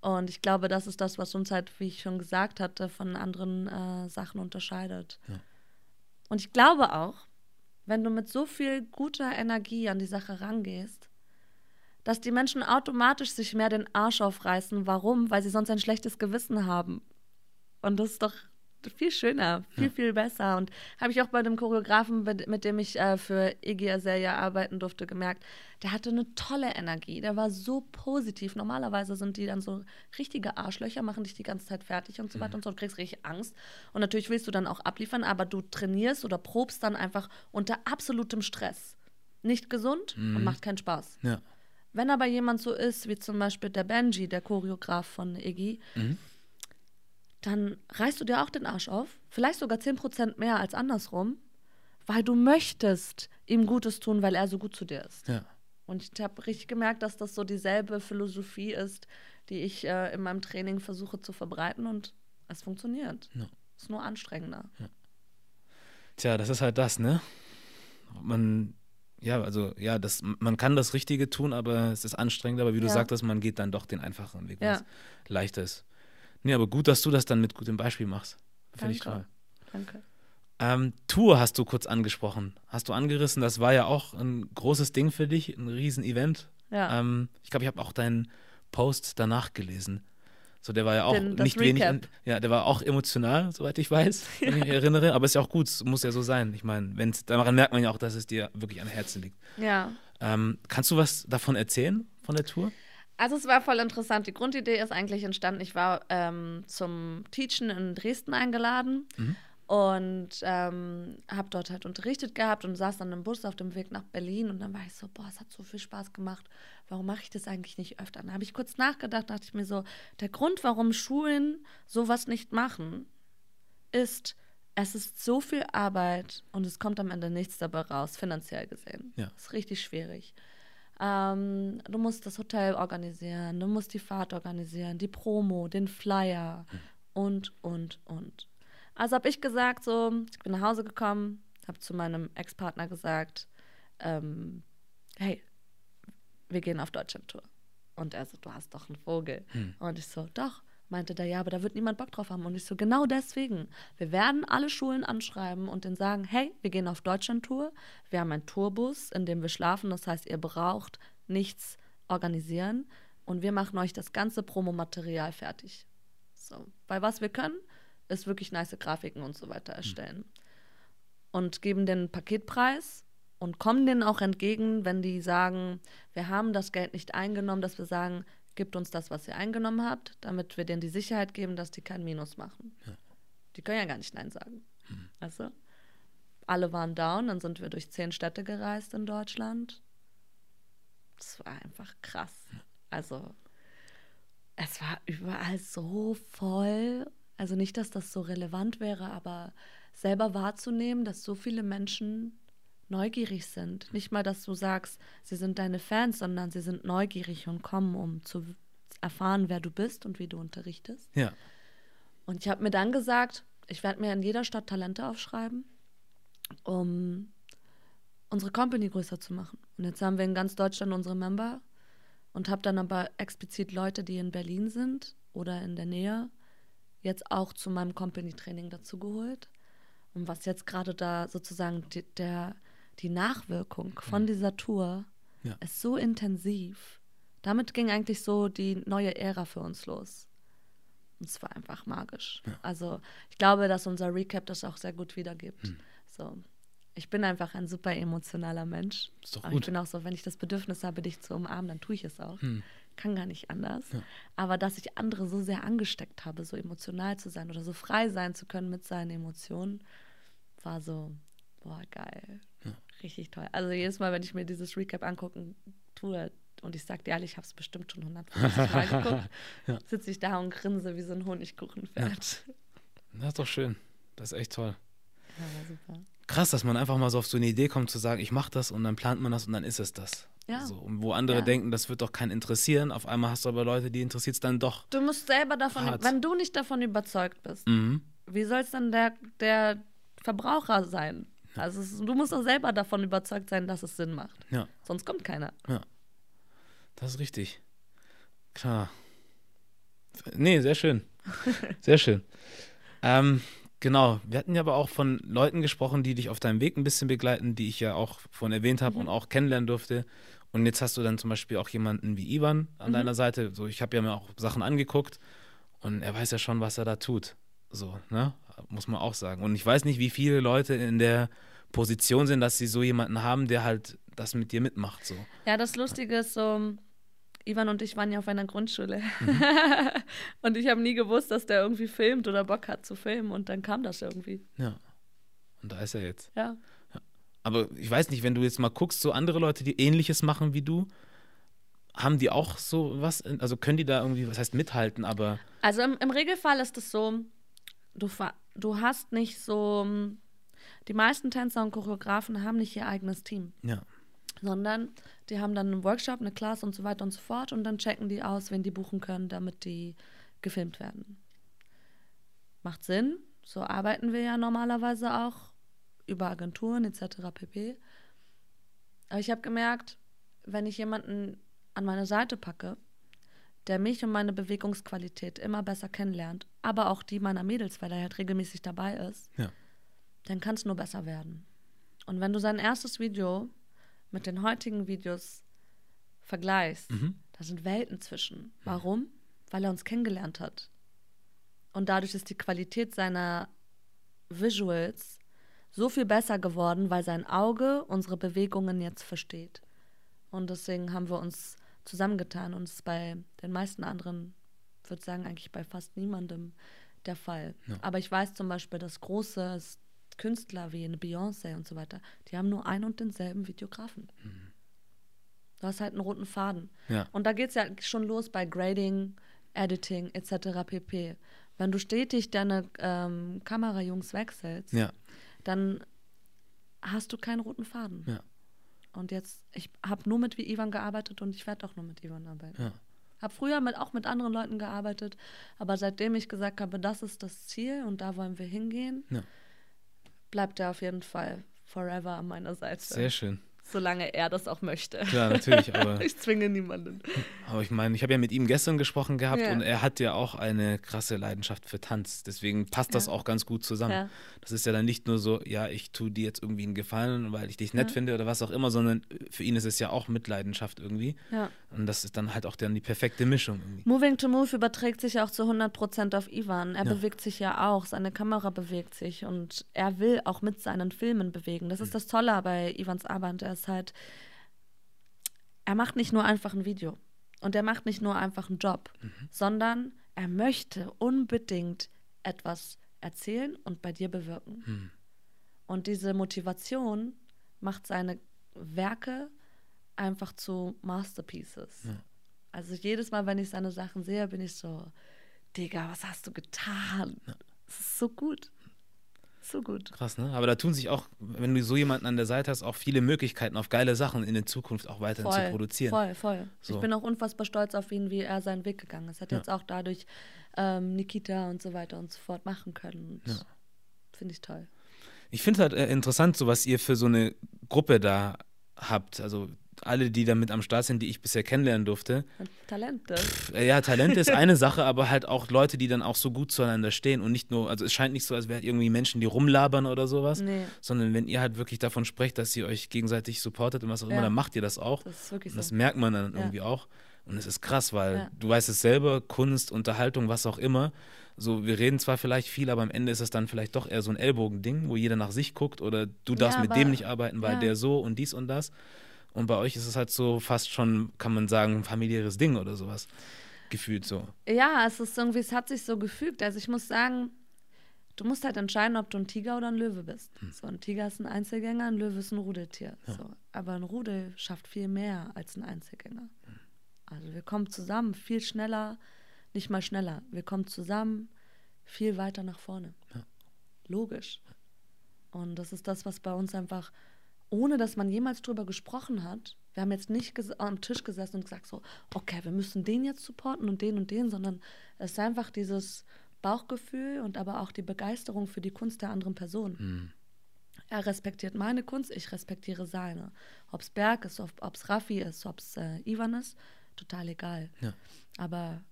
Und ich glaube, das ist das, was uns halt, wie ich schon gesagt hatte, von anderen äh, Sachen unterscheidet. Ja. Und ich glaube auch, wenn du mit so viel guter Energie an die Sache rangehst, dass die Menschen automatisch sich mehr den Arsch aufreißen. Warum? Weil sie sonst ein schlechtes Gewissen haben. Und das ist doch viel schöner, viel, Ja. viel besser. Und habe ich auch bei dem Choreografen, mit dem ich äh, für Iggy Azalea arbeiten durfte, gemerkt, der hatte eine tolle Energie. Der war so positiv. Normalerweise sind die dann so richtige Arschlöcher, machen dich die ganze Zeit fertig und so weiter und so. Du kriegst richtig Angst. Und natürlich willst du dann auch abliefern, aber du trainierst oder probst dann einfach unter absolutem Stress. Nicht gesund und macht keinen Spaß. Ja. Wenn aber jemand so ist, wie zum Beispiel der Benji, der Choreograf von Iggy, Mhm. dann reißt du dir auch den Arsch auf. Vielleicht sogar 10% mehr als andersrum, weil du möchtest ihm Gutes tun, weil er so gut zu dir ist. Ja. Und ich habe richtig gemerkt, dass das so dieselbe Philosophie ist, die ich äh, in meinem Training versuche zu verbreiten und es funktioniert. Ja. Ist nur anstrengender. Tja, das ist halt das, ne? Man, ja, also, ja, das, man kann das Richtige tun, aber es ist anstrengend, aber wie du Ja. sagtest, man geht dann doch den einfacheren Weg, weil Ja. es leichter ist. Nee, aber gut, dass du das dann mit gutem Beispiel machst. Finde ich toll. Danke. Ähm, Tour hast du kurz angesprochen. Hast du angerissen, das war ja auch ein großes Ding für dich, ein Riesen-Event. Ja. Ähm, ich glaube, ich habe auch deinen Post danach gelesen. So, der war ja auch Den- nicht wenig, ja, der war auch emotional, soweit ich weiß, wenn ich mich erinnere. Aber ist ja auch gut, es muss ja so sein. Ich meine, daran merkt man ja auch, dass es dir wirklich am Herzen liegt. ja. Ähm, kannst du was davon erzählen, von der Tour? Also es war voll interessant. Die Grundidee ist eigentlich entstanden, ich war ähm, zum Teachen in Dresden eingeladen Mhm. Und ähm, habe dort halt unterrichtet gehabt und saß dann im Bus auf dem Weg nach Berlin und dann war ich so, boah, es hat so viel Spaß gemacht. Warum mache ich das eigentlich nicht öfter? Dann habe ich kurz nachgedacht, dachte ich mir so, der Grund, warum Schulen sowas nicht machen, ist, es ist so viel Arbeit und es kommt am Ende nichts dabei raus, finanziell gesehen. Ja. Das ist richtig schwierig. Ähm, du musst das Hotel organisieren, du musst die Fahrt organisieren, die Promo, den Flyer und, und, und. Also habe ich gesagt, so, ich bin nach Hause gekommen, habe zu meinem Ex-Partner gesagt, ähm, hey, wir gehen auf Deutschland-Tour. Und er so, du hast doch einen Vogel. Und ich so, doch. Meinte der, ja, aber da wird niemand Bock drauf haben. Und ich so, genau deswegen. Wir werden alle Schulen anschreiben und denen sagen, hey, wir gehen auf Deutschland-Tour. Wir haben einen Tourbus, in dem wir schlafen. Das heißt, ihr braucht nichts organisieren. Und wir machen euch das ganze Promomaterial fertig. So. Weil was wir können, ist wirklich nice Grafiken und so weiter erstellen. Und geben den Paketpreis und kommen denen auch entgegen, wenn die sagen, wir haben das Geld nicht eingenommen, dass wir sagen, gebt uns das, was ihr eingenommen habt, damit wir denen die Sicherheit geben, dass die kein Minus machen. Die können ja gar nicht Nein sagen. Weißt du? Alle waren down, dann sind wir durch zehn Städte gereist in Deutschland. Das war einfach krass. Also, es war überall so voll. Also nicht, dass das so relevant wäre, aber selber wahrzunehmen, dass so viele Menschen neugierig sind. Nicht mal, dass du sagst, sie sind deine Fans, sondern sie sind neugierig und kommen, um zu erfahren, wer du bist und wie du unterrichtest. Ja. Und ich habe mir dann gesagt, ich werde mir in jeder Stadt Talente aufschreiben, um unsere Company größer zu machen. Und jetzt haben wir in ganz Deutschland unsere Member und habe dann aber explizit Leute, die in Berlin sind oder in der Nähe, jetzt auch zu meinem Company-Training dazugeholt. Und was jetzt gerade da sozusagen die, der, die Nachwirkung von Mhm. dieser Tour Ja. ist so intensiv. Damit ging eigentlich so die neue Ära für uns los. Und es war einfach magisch. Also ich glaube, dass unser Recap das auch sehr gut wiedergibt. Hm. So. Ich bin einfach ein super emotionaler Mensch. Ist doch Aber gut. ich bin auch so, wenn ich das Bedürfnis habe, dich zu umarmen, dann tue ich es auch. Hm. Kann gar nicht anders. Ja. Aber dass ich andere so sehr angesteckt habe, so emotional zu sein oder so frei sein zu können mit seinen Emotionen, war so, boah, geil. Richtig toll. Also jedes Mal, wenn ich mir dieses Recap angucken tue, und ich sag dir ehrlich, ich habe es bestimmt schon 150 Mal geguckt, Ja. sitze ich da und grinse wie so ein Honigkuchenpferd. Das ist doch schön. Das ist echt toll. Ja, war super. Krass, dass man einfach mal so auf so eine Idee kommt, zu sagen, ich mache das und dann plant man das und dann ist es das. Ja. So, und wo andere Ja. denken, das wird doch keinen interessieren, auf einmal hast du aber Leute, die interessiert es dann doch. Du musst selber davon, Hart. wenn du nicht davon überzeugt bist, Mhm. wie soll es dann der, der Verbraucher sein? Also es, du musst doch selber davon überzeugt sein, dass es Sinn macht. Ja, Sonst kommt keiner. das ist richtig. Klar. Nee, sehr schön. Sehr schön. ähm, genau, wir hatten ja aber auch von Leuten gesprochen, die dich auf deinem Weg ein bisschen begleiten, die ich ja auch von erwähnt habe und auch kennenlernen durfte. Und jetzt hast du dann zum Beispiel auch jemanden wie Ivan an deiner Seite. So, ich habe ja mir auch Sachen angeguckt und er weiß ja schon, was er da tut. So, ne? Muss man auch sagen. Und ich weiß nicht, wie viele Leute in der Position sind, dass sie so jemanden haben, der halt das mit dir mitmacht. So. Ja, das Lustige ist so, Ivan und ich waren ja auf einer Grundschule. und ich habe nie gewusst, dass der irgendwie filmt oder Bock hat zu filmen. Und dann kam das irgendwie. Ja. Und da ist er jetzt. Ja. Aber ich weiß nicht, wenn du jetzt mal guckst, so andere Leute, die ähnliches machen wie du, haben die auch so was? Also können die da irgendwie, was heißt mithalten, aber Also im, im Regelfall ist es so, du, du hast nicht so, die meisten Tänzer und Choreografen haben nicht ihr eigenes Team. ja. sondern die haben dann einen Workshop, eine Class und so weiter und so fort und dann checken die aus, wen die buchen können, damit die gefilmt werden. Macht Sinn, so arbeiten wir ja normalerweise auch über Agenturen etc. pp. Aber ich habe gemerkt, wenn ich jemanden an meine Seite packe, der mich und meine Bewegungsqualität immer besser kennenlernt, aber auch die meiner Mädels, weil er halt regelmäßig dabei ist, Ja. dann kann es nur besser werden. Und wenn du sein erstes Video mit den heutigen Videos vergleichst, Mhm. da sind Welten zwischen. Warum? Weil er uns kennengelernt hat. Und dadurch ist die Qualität seiner Visuals so viel besser geworden, weil sein Auge unsere Bewegungen jetzt versteht. Und deswegen haben wir uns zusammengetan und es ist bei den meisten anderen, ich würde sagen, eigentlich bei fast niemandem der Fall. Ja. Aber ich weiß zum Beispiel, dass große Künstler wie eine Beyoncé und so weiter, die haben nur einen und denselben Videografen. Du hast halt einen roten Faden. Ja. Und da geht es ja schon los bei Grading, Editing etc. pp. Wenn du stetig deine ähm, Kamerajungs wechselst, Ja. Dann hast du keinen roten Faden. Ja. Und jetzt, ich habe nur mit wie Ivan gearbeitet und ich werde auch nur mit Ivan arbeiten. Ja. Habe früher mit, auch mit anderen Leuten gearbeitet, aber seitdem ich gesagt habe, das ist das Ziel und da wollen wir hingehen, Ja. bleibt er auf jeden Fall forever an meiner Seite. Sehr schön. Solange er das auch möchte. Klar, natürlich, aber, Ich zwinge niemanden. aber ich meine, ich habe ja mit ihm gestern gesprochen gehabt Ja. und er hat ja auch eine krasse Leidenschaft für Tanz. Deswegen passt das Ja. auch ganz gut zusammen. Ja. Das ist ja dann nicht nur so, ja, ich tue dir jetzt irgendwie einen Gefallen, weil ich dich nett finde oder was auch immer, sondern für ihn ist es ja auch mit Leidenschaft irgendwie. Ja. Und das ist dann halt auch dann die perfekte Mischung irgendwie. Moving to Move überträgt sich auch zu 100% auf Ivan. Er bewegt sich ja auch, seine Kamera bewegt sich und er will auch mit seinen Filmen bewegen. Das ist das Tolle bei Ivans Arbeit. Er ist halt, er macht nicht nur einfach ein Video und er macht nicht nur einfach einen Job, sondern er möchte unbedingt etwas erzählen und bei dir bewirken. Hm. Und diese Motivation macht seine Werke einfach zu Masterpieces. Ja. Also jedes Mal, wenn ich seine Sachen sehe, bin ich so, Digga, was hast du getan? Es ist so gut. So gut. Krass, ne? Aber da tun sich auch, wenn du so jemanden an der Seite hast, auch viele Möglichkeiten auf geile Sachen in der Zukunft auch weiterhin voll, zu produzieren. Voll, voll. So. Ich bin auch unfassbar stolz auf ihn, wie er seinen Weg gegangen ist. Hat Ja. jetzt auch dadurch ähm, Nikita und so weiter und so fort machen können. Ja. Finde ich toll. Ich finde halt äh, interessant, so was ihr für so eine Gruppe da habt. Also alle, die da mit am Start sind, die ich bisher kennenlernen durfte. Talente. Äh, Ja, Talent ist eine Sache, aber halt auch Leute, die dann auch so gut zueinander stehen und nicht nur, also es scheint nicht so, als wären irgendwie Menschen, die rumlabern oder sowas, Nee, sondern wenn ihr halt wirklich davon sprecht, dass ihr euch gegenseitig supportet und was auch Ja. immer, dann macht ihr das auch. das ist wirklich Und das so. merkt man dann Ja. irgendwie auch. Und es ist krass, weil Ja. du weißt es selber, Kunst, Unterhaltung, was auch immer. So, wir reden zwar vielleicht viel, aber am Ende ist es dann vielleicht doch eher so ein Ellbogending, wo jeder nach sich guckt oder du darfst mit dem nicht arbeiten, weil der so und dies und das. Und bei euch ist es halt so fast schon, kann man sagen, ein familiäres Ding oder sowas. Gefühlt so. Ja, es ist irgendwie, es hat sich so gefügt. Also ich muss sagen, du musst halt entscheiden, ob du ein Tiger oder ein Löwe bist. Hm. So, ein Tiger ist ein Einzelgänger, ein Löwe ist ein Rudeltier. So. Aber ein Rudel schafft viel mehr als ein Einzelgänger. Hm. Also wir kommen zusammen viel schneller, nicht mal schneller. Wir kommen zusammen viel weiter nach vorne. Logisch. Und das ist das, was bei uns einfach, ohne dass man jemals drüber gesprochen hat, wir haben jetzt nicht am Tisch gesessen und gesagt so, okay, wir müssen den jetzt supporten und den und den, sondern es ist einfach dieses Bauchgefühl und aber auch die Begeisterung für die Kunst der anderen Person. Hm. Er respektiert meine Kunst, ich respektiere seine. Ob es Berg ist, ob es Raffi ist, ob es äh, Ivan ist, total egal. Ja. Aber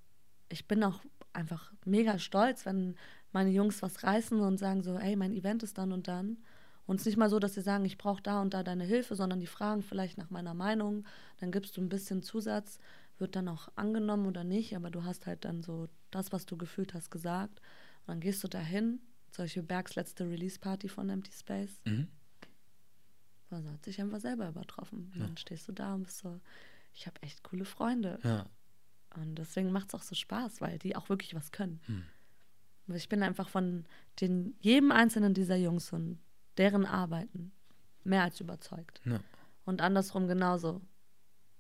ich bin auch einfach mega stolz, wenn meine Jungs was reißen und sagen so, ey, mein Event ist dann und dann. Und es ist nicht mal so, dass sie sagen, ich brauche da und da deine Hilfe, sondern die fragen vielleicht nach meiner Meinung. Dann gibst du ein bisschen Zusatz, wird dann auch angenommen oder nicht, aber du hast halt dann so das, was du gefühlt hast, gesagt. Und dann gehst du dahin, solche Bergs letzte Release-Party von Empty Space. Mhm. Also hat sich einfach selber übertroffen. Und dann stehst du da und bist so, ich habe echt coole Freunde. Ja. Und deswegen macht es auch so Spaß, weil die auch wirklich was können. Hm. Und Ich bin einfach von den, jedem einzelnen dieser Jungs und deren Arbeiten mehr als überzeugt. Ja. Und andersrum genauso.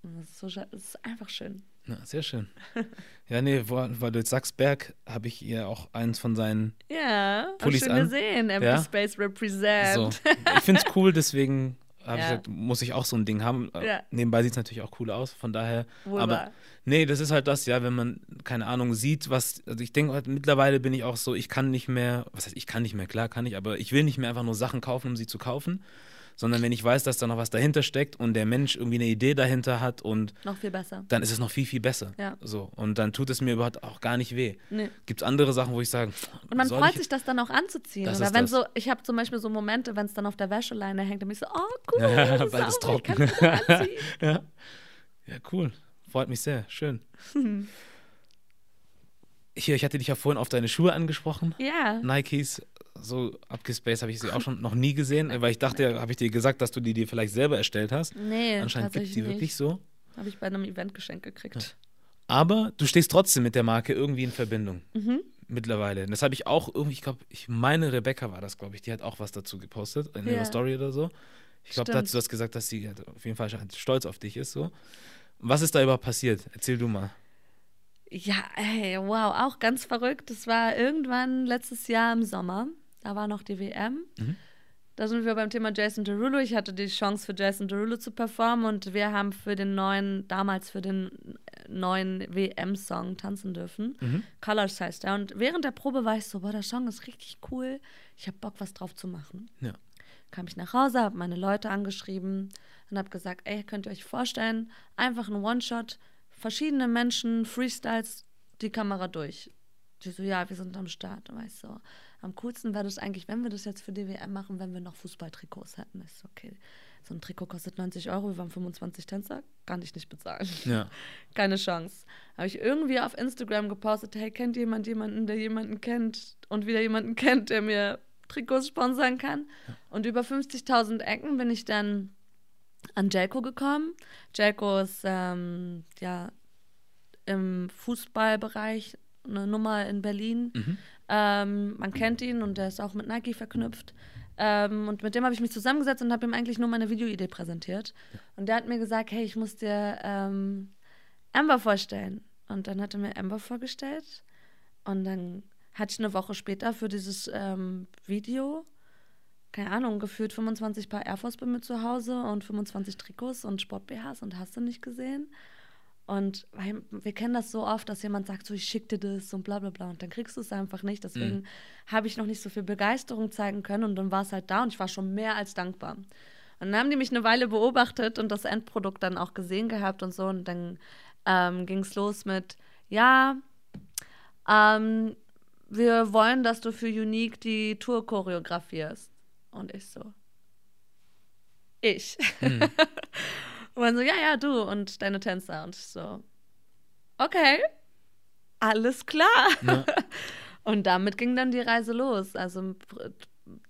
Und das ist, so, es ist einfach schön. Ja, sehr schön. Ja, nee, weil du jetzt sagst, Berg, habe ich ihr auch eins von seinen Ja, Pullis schön an. gesehen. Empty Ja. Space Represent. So. Ich finde es cool, deswegen habe ich Ja. gesagt, muss ich auch so ein Ding haben. Äh, Ja. Nebenbei sieht es natürlich auch cool aus, von daher. Wohl aber nee, das ist halt das, ja, wenn man, keine Ahnung, sieht, was, also ich denke, halt, mittlerweile bin ich auch so, ich kann nicht mehr, was heißt, ich kann nicht mehr, klar kann ich, aber ich will nicht mehr einfach nur Sachen kaufen, um sie zu kaufen, sondern wenn ich weiß, dass da noch was dahinter steckt und der Mensch irgendwie eine Idee dahinter hat und Noch viel besser. dann ist es noch viel, viel besser. Ja. So. Und dann tut es mir überhaupt auch gar nicht weh. Nee. Gibt es andere Sachen, wo ich sage, Und man freut ich sich, das dann auch anzuziehen. Das Oder ist wenn das. so, ich habe zum Beispiel so Momente, wenn es dann auf der Wäscheleine hängt, dann bin ich so, oh cool, Ja, das ist bald ist sauber, ich trocken. Ja. ja, cool. Freut mich sehr. Schön. Hier, ich hatte dich ja vorhin auf deine Schuhe angesprochen. ja. Nikes, so abgespaced habe ich sie auch schon noch nie gesehen, weil ich dachte, habe ich dir gesagt, dass du die dir vielleicht selber erstellt hast. Nee, Anscheinend gibt tatsächlich die wirklich nicht. so. Habe ich bei einem Event geschenkt gekriegt. Aber du stehst trotzdem mit der Marke irgendwie in Verbindung. Mhm. Mittlerweile. Das habe ich auch irgendwie, ich glaube, ich meine, Rebecca war das, glaube ich, die hat auch was dazu gepostet in ihrer Ja. Story oder so. Ich glaube, dazu hast du gesagt, dass sie halt auf jeden Fall stolz auf dich ist. So. Was ist da überhaupt passiert? Erzähl du mal. Ja, ey, wow, auch ganz verrückt. Das war irgendwann letztes Jahr im Sommer. Da war noch die WM. Mhm. Da sind wir beim Thema Jason Derulo. Ich hatte die Chance für Jason Derulo zu performen und wir haben für den neuen, damals für den äh, neuen WM-Song tanzen dürfen. Mhm. Colors heißt er. Und während der Probe war ich so, boah, der Song ist richtig cool. Ich habe Bock, was drauf zu machen. Ja. Kam ich nach Hause, habe meine Leute angeschrieben und habe gesagt, ey, könnt ihr euch vorstellen, einfach ein One-Shot, verschiedene Menschen, Freestyles, die Kamera durch. Die so, ja, wir sind am Start. Und ich so, am coolsten wäre das eigentlich, wenn wir das jetzt für die WM machen, wenn wir noch Fußballtrikots hätten. Ich so, okay, so ein Trikot kostet 90 Euro, wir waren 25 Tänzer, kann ich nicht bezahlen. Ja. Keine Chance. Habe ich irgendwie auf Instagram gepostet, hey, kennt jemand jemanden, der jemanden kennt und wieder jemanden kennt, der mir Trikots sponsern kann? Und über 50.000 Ecken bin ich dann an Jelko gekommen. Jelko ist ähm, ja im Fußballbereich eine Nummer in Berlin. Mhm. Ähm, man kennt ihn und der ist auch mit Nike verknüpft. Ähm, und mit dem habe ich mich zusammengesetzt und habe ihm eigentlich nur meine Videoidee präsentiert. Und der hat mir gesagt, hey, ich muss dir ähm, Amber vorstellen. Und dann hat er mir Amber vorgestellt. Und dann hatte ich eine Woche später für dieses ähm, Video keine Ahnung, gefühlt 25 Paar Air Force bei mir zu Hause und 25 Trikots und Sport-BHs und hast du nicht gesehen. Und wir kennen das so oft, dass jemand sagt, so ich dir das und bla bla bla und dann kriegst du es einfach nicht. Deswegen mhm. habe ich noch nicht so viel Begeisterung zeigen können und dann war es halt da und ich war schon mehr als dankbar. Und dann haben die mich eine Weile beobachtet und das Endprodukt dann auch gesehen gehabt und so und dann ähm, ging es los mit, ja, ähm, wir wollen, dass du für Unique die Tour choreografierst. Und ich so, ich. Mhm. Und man so, ja, ja, du und deine Tänzer. Und ich so, okay, alles klar. Ja. Und damit ging dann die Reise los. Also ein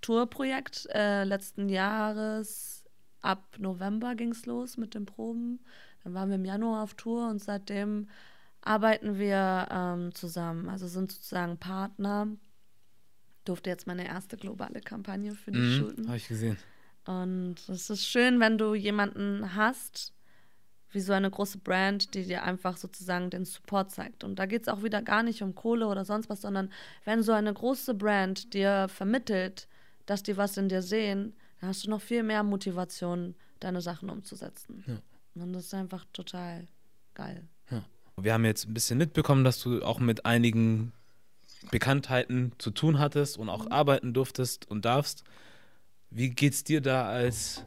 Tourprojekt äh, letzten Jahres, ab November ging es los mit den Proben. Dann waren wir im Januar auf Tour und seitdem arbeiten wir ähm, zusammen. Also sind sozusagen Partner. Durfte jetzt meine erste globale Kampagne für die mhm, shooten. Habe ich gesehen. Und es ist schön, wenn du jemanden hast, wie so eine große Brand, die dir einfach sozusagen den Support zeigt. Und da geht es auch wieder gar nicht um Kohle oder sonst was, sondern wenn so eine große Brand dir vermittelt, dass die was in dir sehen, dann hast du noch viel mehr Motivation, deine Sachen umzusetzen. Ja. Und das ist einfach total geil. Ja. Wir haben jetzt ein bisschen mitbekommen, dass du auch mit einigen Bekanntheiten zu tun hattest und auch mhm. arbeiten durftest und darfst. Wie geht's dir da als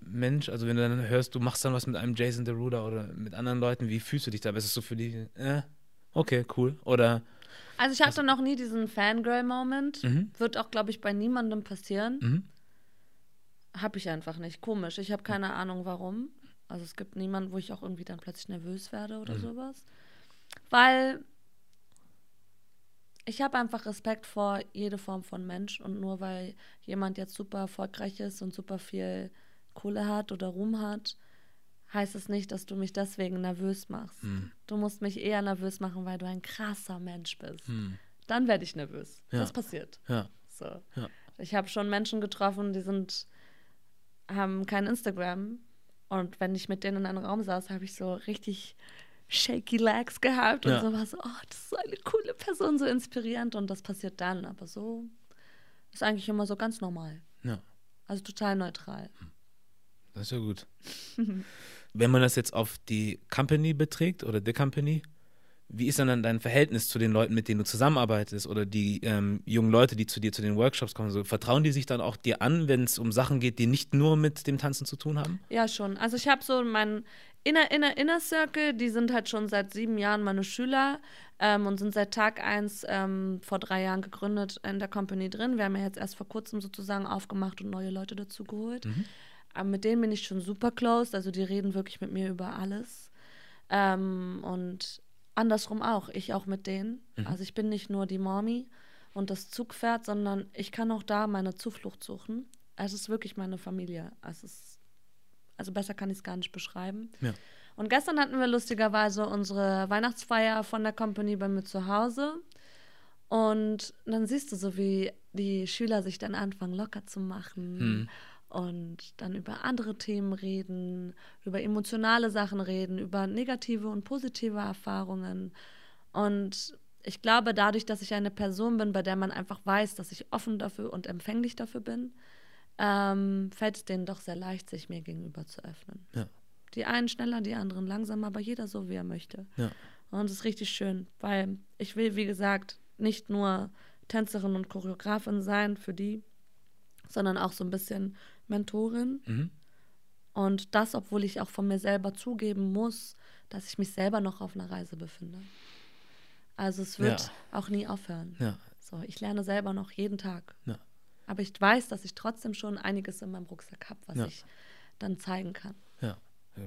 Mensch? Also wenn du dann hörst, du machst dann was mit einem Jason Deruda oder mit anderen Leuten, wie fühlst du dich da? Ist es so für dich, äh, okay, cool? Oder also ich hatte noch nie diesen Fangirl-Moment. Mhm. Wird auch, glaube ich, bei niemandem passieren. Mhm. Habe ich einfach nicht. Komisch. Ich habe keine Ahnung, warum. Also es gibt niemanden, wo ich auch irgendwie dann plötzlich nervös werde oder mhm. sowas. Weil ich habe einfach Respekt vor jede Form von Mensch und nur weil jemand jetzt super erfolgreich ist und super viel Kohle hat oder Ruhm hat, heißt es nicht, dass du mich deswegen nervös machst. Hm. Du musst mich eher nervös machen, weil du ein krasser Mensch bist. Hm. Dann werde ich nervös. Ja. Das passiert. Ja. So. Ja. Ich habe schon Menschen getroffen, die sind, haben kein Instagram. Und wenn ich mit denen in einem Raum saß, habe ich so richtig shaky legs gehabt und ja. so war so, oh, das ist so eine coole Person, so inspirierend und das passiert dann. Aber so ist eigentlich immer so ganz normal. Ja. Also total neutral. Das ist ja gut. Wenn man das jetzt auf die Company beträgt oder the Company, wie ist dann dein Verhältnis zu den Leuten, mit denen du zusammenarbeitest oder die ähm, jungen Leute, die zu dir zu den Workshops kommen? So, vertrauen die sich dann auch dir an, wenn es um Sachen geht, die nicht nur mit dem Tanzen zu tun haben? Ja, schon. Also ich habe so meinen Inner, Inner, Inner Circle, die sind halt schon seit sieben Jahren meine Schüler ähm, und sind seit Tag eins ähm, vor drei Jahren gegründet in der Company drin. Wir haben ja jetzt erst vor kurzem sozusagen aufgemacht und neue Leute dazu geholt. Mhm. Aber mit denen bin ich schon super close, also die reden wirklich mit mir über alles. Ähm, und andersrum auch, ich auch mit denen. Mhm. Also ich bin nicht nur die Mommy und das Zugpferd, sondern ich kann auch da meine Zuflucht suchen. Es ist wirklich meine Familie. Es ist also besser kann ich es gar nicht beschreiben. Ja. Und gestern hatten wir lustigerweise unsere Weihnachtsfeier von der Company bei mir zu Hause. Und dann siehst du so, wie die Schüler sich dann anfangen, locker zu machen. Hm. Und dann über andere Themen reden, über emotionale Sachen reden, über negative und positive Erfahrungen. Und ich glaube, dadurch, dass ich eine Person bin, bei der man einfach weiß, dass ich offen dafür und empfänglich dafür bin, ähm, fällt es denen doch sehr leicht, sich mir gegenüber zu öffnen. Ja. Die einen schneller, die anderen langsamer, aber jeder so, wie er möchte. Ja. Und es ist richtig schön, weil ich will, wie gesagt, nicht nur Tänzerin und Choreografin sein für die, sondern auch so ein bisschen Mentorin. Mhm. Und das, obwohl ich auch von mir selber zugeben muss, dass ich mich selber noch auf einer Reise befinde. Also es wird ja. auch nie aufhören. Ja. So, ich lerne selber noch jeden Tag. Ja. Aber ich weiß, dass ich trotzdem schon einiges in meinem Rucksack habe, was ich dann zeigen kann.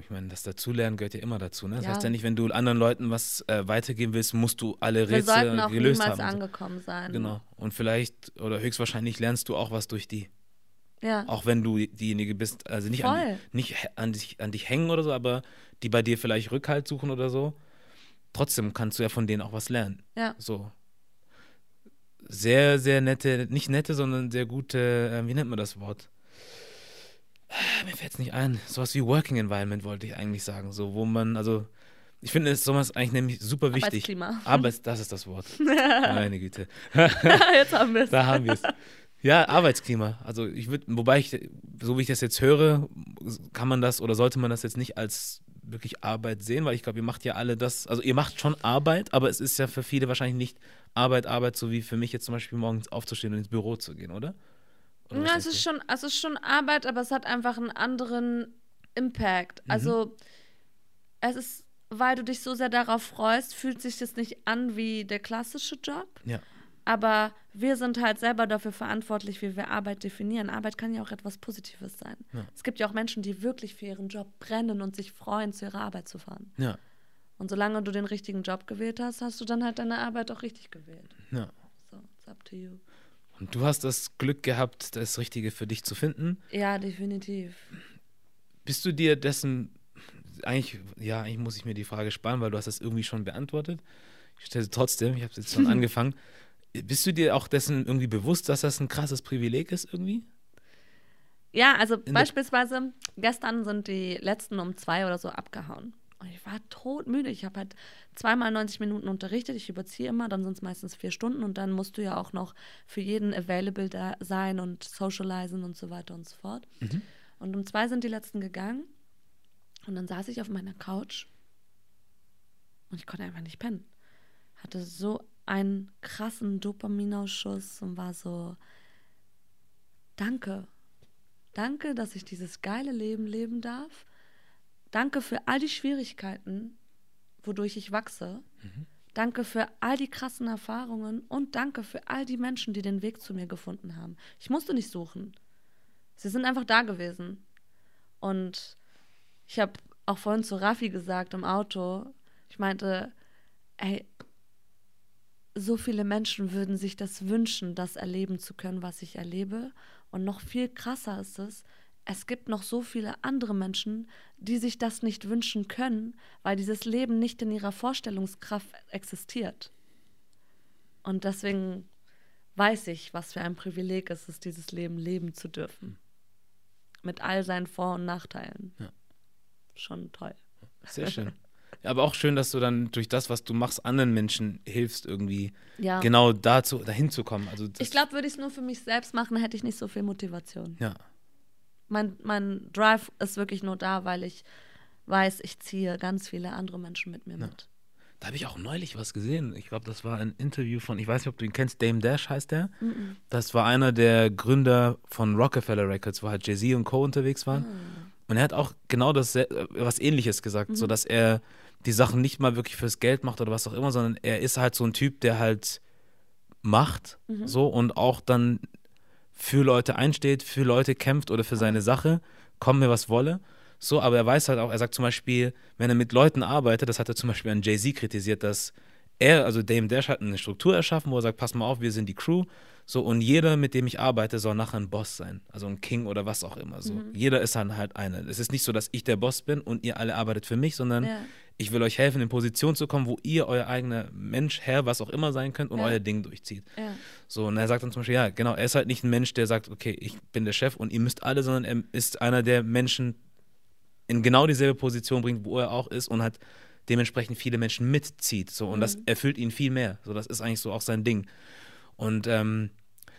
Ich meine, das Dazulernen gehört ja immer dazu. Ne? Das ja. heißt ja nicht, wenn du anderen Leuten was äh, weitergeben willst, musst du alle Rätsel gelöst haben. Wir sollten auch niemals haben. angekommen sein. Genau. Und vielleicht oder höchstwahrscheinlich lernst du auch was durch die. Ja. Auch wenn du diejenige bist, also nicht, an, nicht an, dich, an dich hängen oder so, aber die bei dir vielleicht Rückhalt suchen oder so. Trotzdem kannst du ja von denen auch was lernen. Ja. So sehr, sehr nette, nicht nette, sondern sehr gute, äh, wie nennt man das Wort? Mir fällt es nicht ein. Sowas wie Working Environment wollte ich eigentlich sagen. So, wo man, also, ich finde es sowas eigentlich nämlich super wichtig. Arbeitsklima. Arbeits, das ist das Wort. Meine Güte. Jetzt haben wir es. Da haben wir es. Ja, Arbeitsklima. Also ich würde, wobei ich, so wie ich das jetzt höre, kann man das oder sollte man das jetzt nicht als wirklich Arbeit sehen, weil ich glaube, ihr macht ja alle das, also ihr macht schon Arbeit, aber es ist ja für viele wahrscheinlich nicht Arbeit, Arbeit, so wie für mich jetzt zum Beispiel morgens aufzustehen und ins Büro zu gehen, oder? Ja, es ist, schon, es ist schon Arbeit, aber es hat einfach einen anderen Impact. Mhm. Also es ist, weil du dich so sehr darauf freust, fühlt sich das nicht an wie der klassische Job. Ja. Aber wir sind halt selber dafür verantwortlich, wie wir Arbeit definieren. Arbeit kann ja auch etwas Positives sein. Ja. Es gibt ja auch Menschen, die wirklich für ihren Job brennen und sich freuen, zu ihrer Arbeit zu fahren. Ja. Und solange du den richtigen Job gewählt hast, hast du dann halt deine Arbeit auch richtig gewählt. Ja. So, it's up to you. Und du hast das Glück gehabt, das Richtige für dich zu finden. Ja, definitiv. Bist du dir dessen, eigentlich, ja, eigentlich muss ich mir die Frage sparen, weil du hast das irgendwie schon beantwortet. Ich stelle trotzdem, ich habe jetzt schon angefangen. Bist du dir auch dessen irgendwie bewusst, dass das ein krasses Privileg ist irgendwie? Ja, also der- beispielsweise, gestern sind die letzten um zwei oder so abgehauen. Und ich war todmüde. Ich habe halt zweimal 90 Minuten unterrichtet. Ich überziehe immer, dann sind es meistens vier Stunden und dann musst du ja auch noch für jeden available da sein und socialisen und so weiter und so fort. Und um zwei sind die letzten gegangen und dann saß ich auf meiner Couch und ich konnte einfach nicht pennen. Hatte so einen krassen Dopaminausschuss und war so, danke. Danke, dass ich dieses geile Leben leben darf. Danke für all die Schwierigkeiten, wodurch ich wachse. Danke für all die krassen Erfahrungen und danke für all die Menschen, die den Weg zu mir gefunden haben. Ich musste nicht suchen. Sie sind einfach da gewesen. Und ich habe auch vorhin zu Raffi gesagt im Auto, ich meinte, ey, so viele Menschen würden sich das wünschen, das erleben zu können, was ich erlebe. Und noch viel krasser ist es, es gibt noch so viele andere Menschen, die sich das nicht wünschen können, weil dieses Leben nicht in ihrer Vorstellungskraft existiert. Und deswegen weiß ich, was für ein Privileg es ist, dieses Leben leben zu dürfen. Mit all seinen Vor- und Nachteilen. Ja. Schon toll. Sehr schön. Ja, aber auch schön, dass du dann durch das, was du machst, anderen Menschen hilfst, irgendwie Ja. genau dazu, dahin zu kommen. Also Ich glaube, würde ich es nur für mich selbst machen, hätte ich nicht so viel Motivation. Ja. Mein, mein Drive ist wirklich nur da, weil ich weiß, ich ziehe ganz viele andere Menschen mit mir mit. Da habe ich auch neulich was gesehen. Ich glaube, das war ein Interview von, ich weiß nicht, ob du ihn kennst, Dame Dash heißt der. Das war einer der Gründer von Rockefeller Records, wo halt Jay-Z und Co. unterwegs waren. Und er hat auch genau das, was ähnliches gesagt, so dass er die Sachen nicht mal wirklich fürs Geld macht oder was auch immer, sondern er ist halt so ein Typ, der halt macht, so und auch dann für Leute einsteht, für Leute kämpft oder für seine Sache, kommen mir was wolle. So, aber er weiß halt auch, er sagt zum Beispiel, wenn er mit Leuten arbeitet, das hat er zum Beispiel an Jay-Z kritisiert, dass er, also Dame Dash hat eine Struktur erschaffen, wo er sagt, pass mal auf, wir sind die Crew. So, und jeder, mit dem ich arbeite, soll nachher ein Boss sein. Also ein King oder was auch immer. So. Jeder ist dann halt einer. Es ist nicht so, dass ich der Boss bin und ihr alle arbeitet für mich, sondern Ja. Ich will euch helfen, in Position zu kommen, wo ihr euer eigener Mensch, Herr, was auch immer sein könnt und Ja. euer Ding durchzieht. Ja. So, und er sagt dann zum Beispiel, ja, genau, er ist halt nicht ein Mensch, der sagt, okay, ich bin der Chef und ihr müsst alle, sondern er ist einer, der Menschen in genau dieselbe Position bringt, wo er auch ist und halt dementsprechend viele Menschen mitzieht. So, und das erfüllt ihn viel mehr. So, das ist eigentlich so auch sein Ding. Und ähm,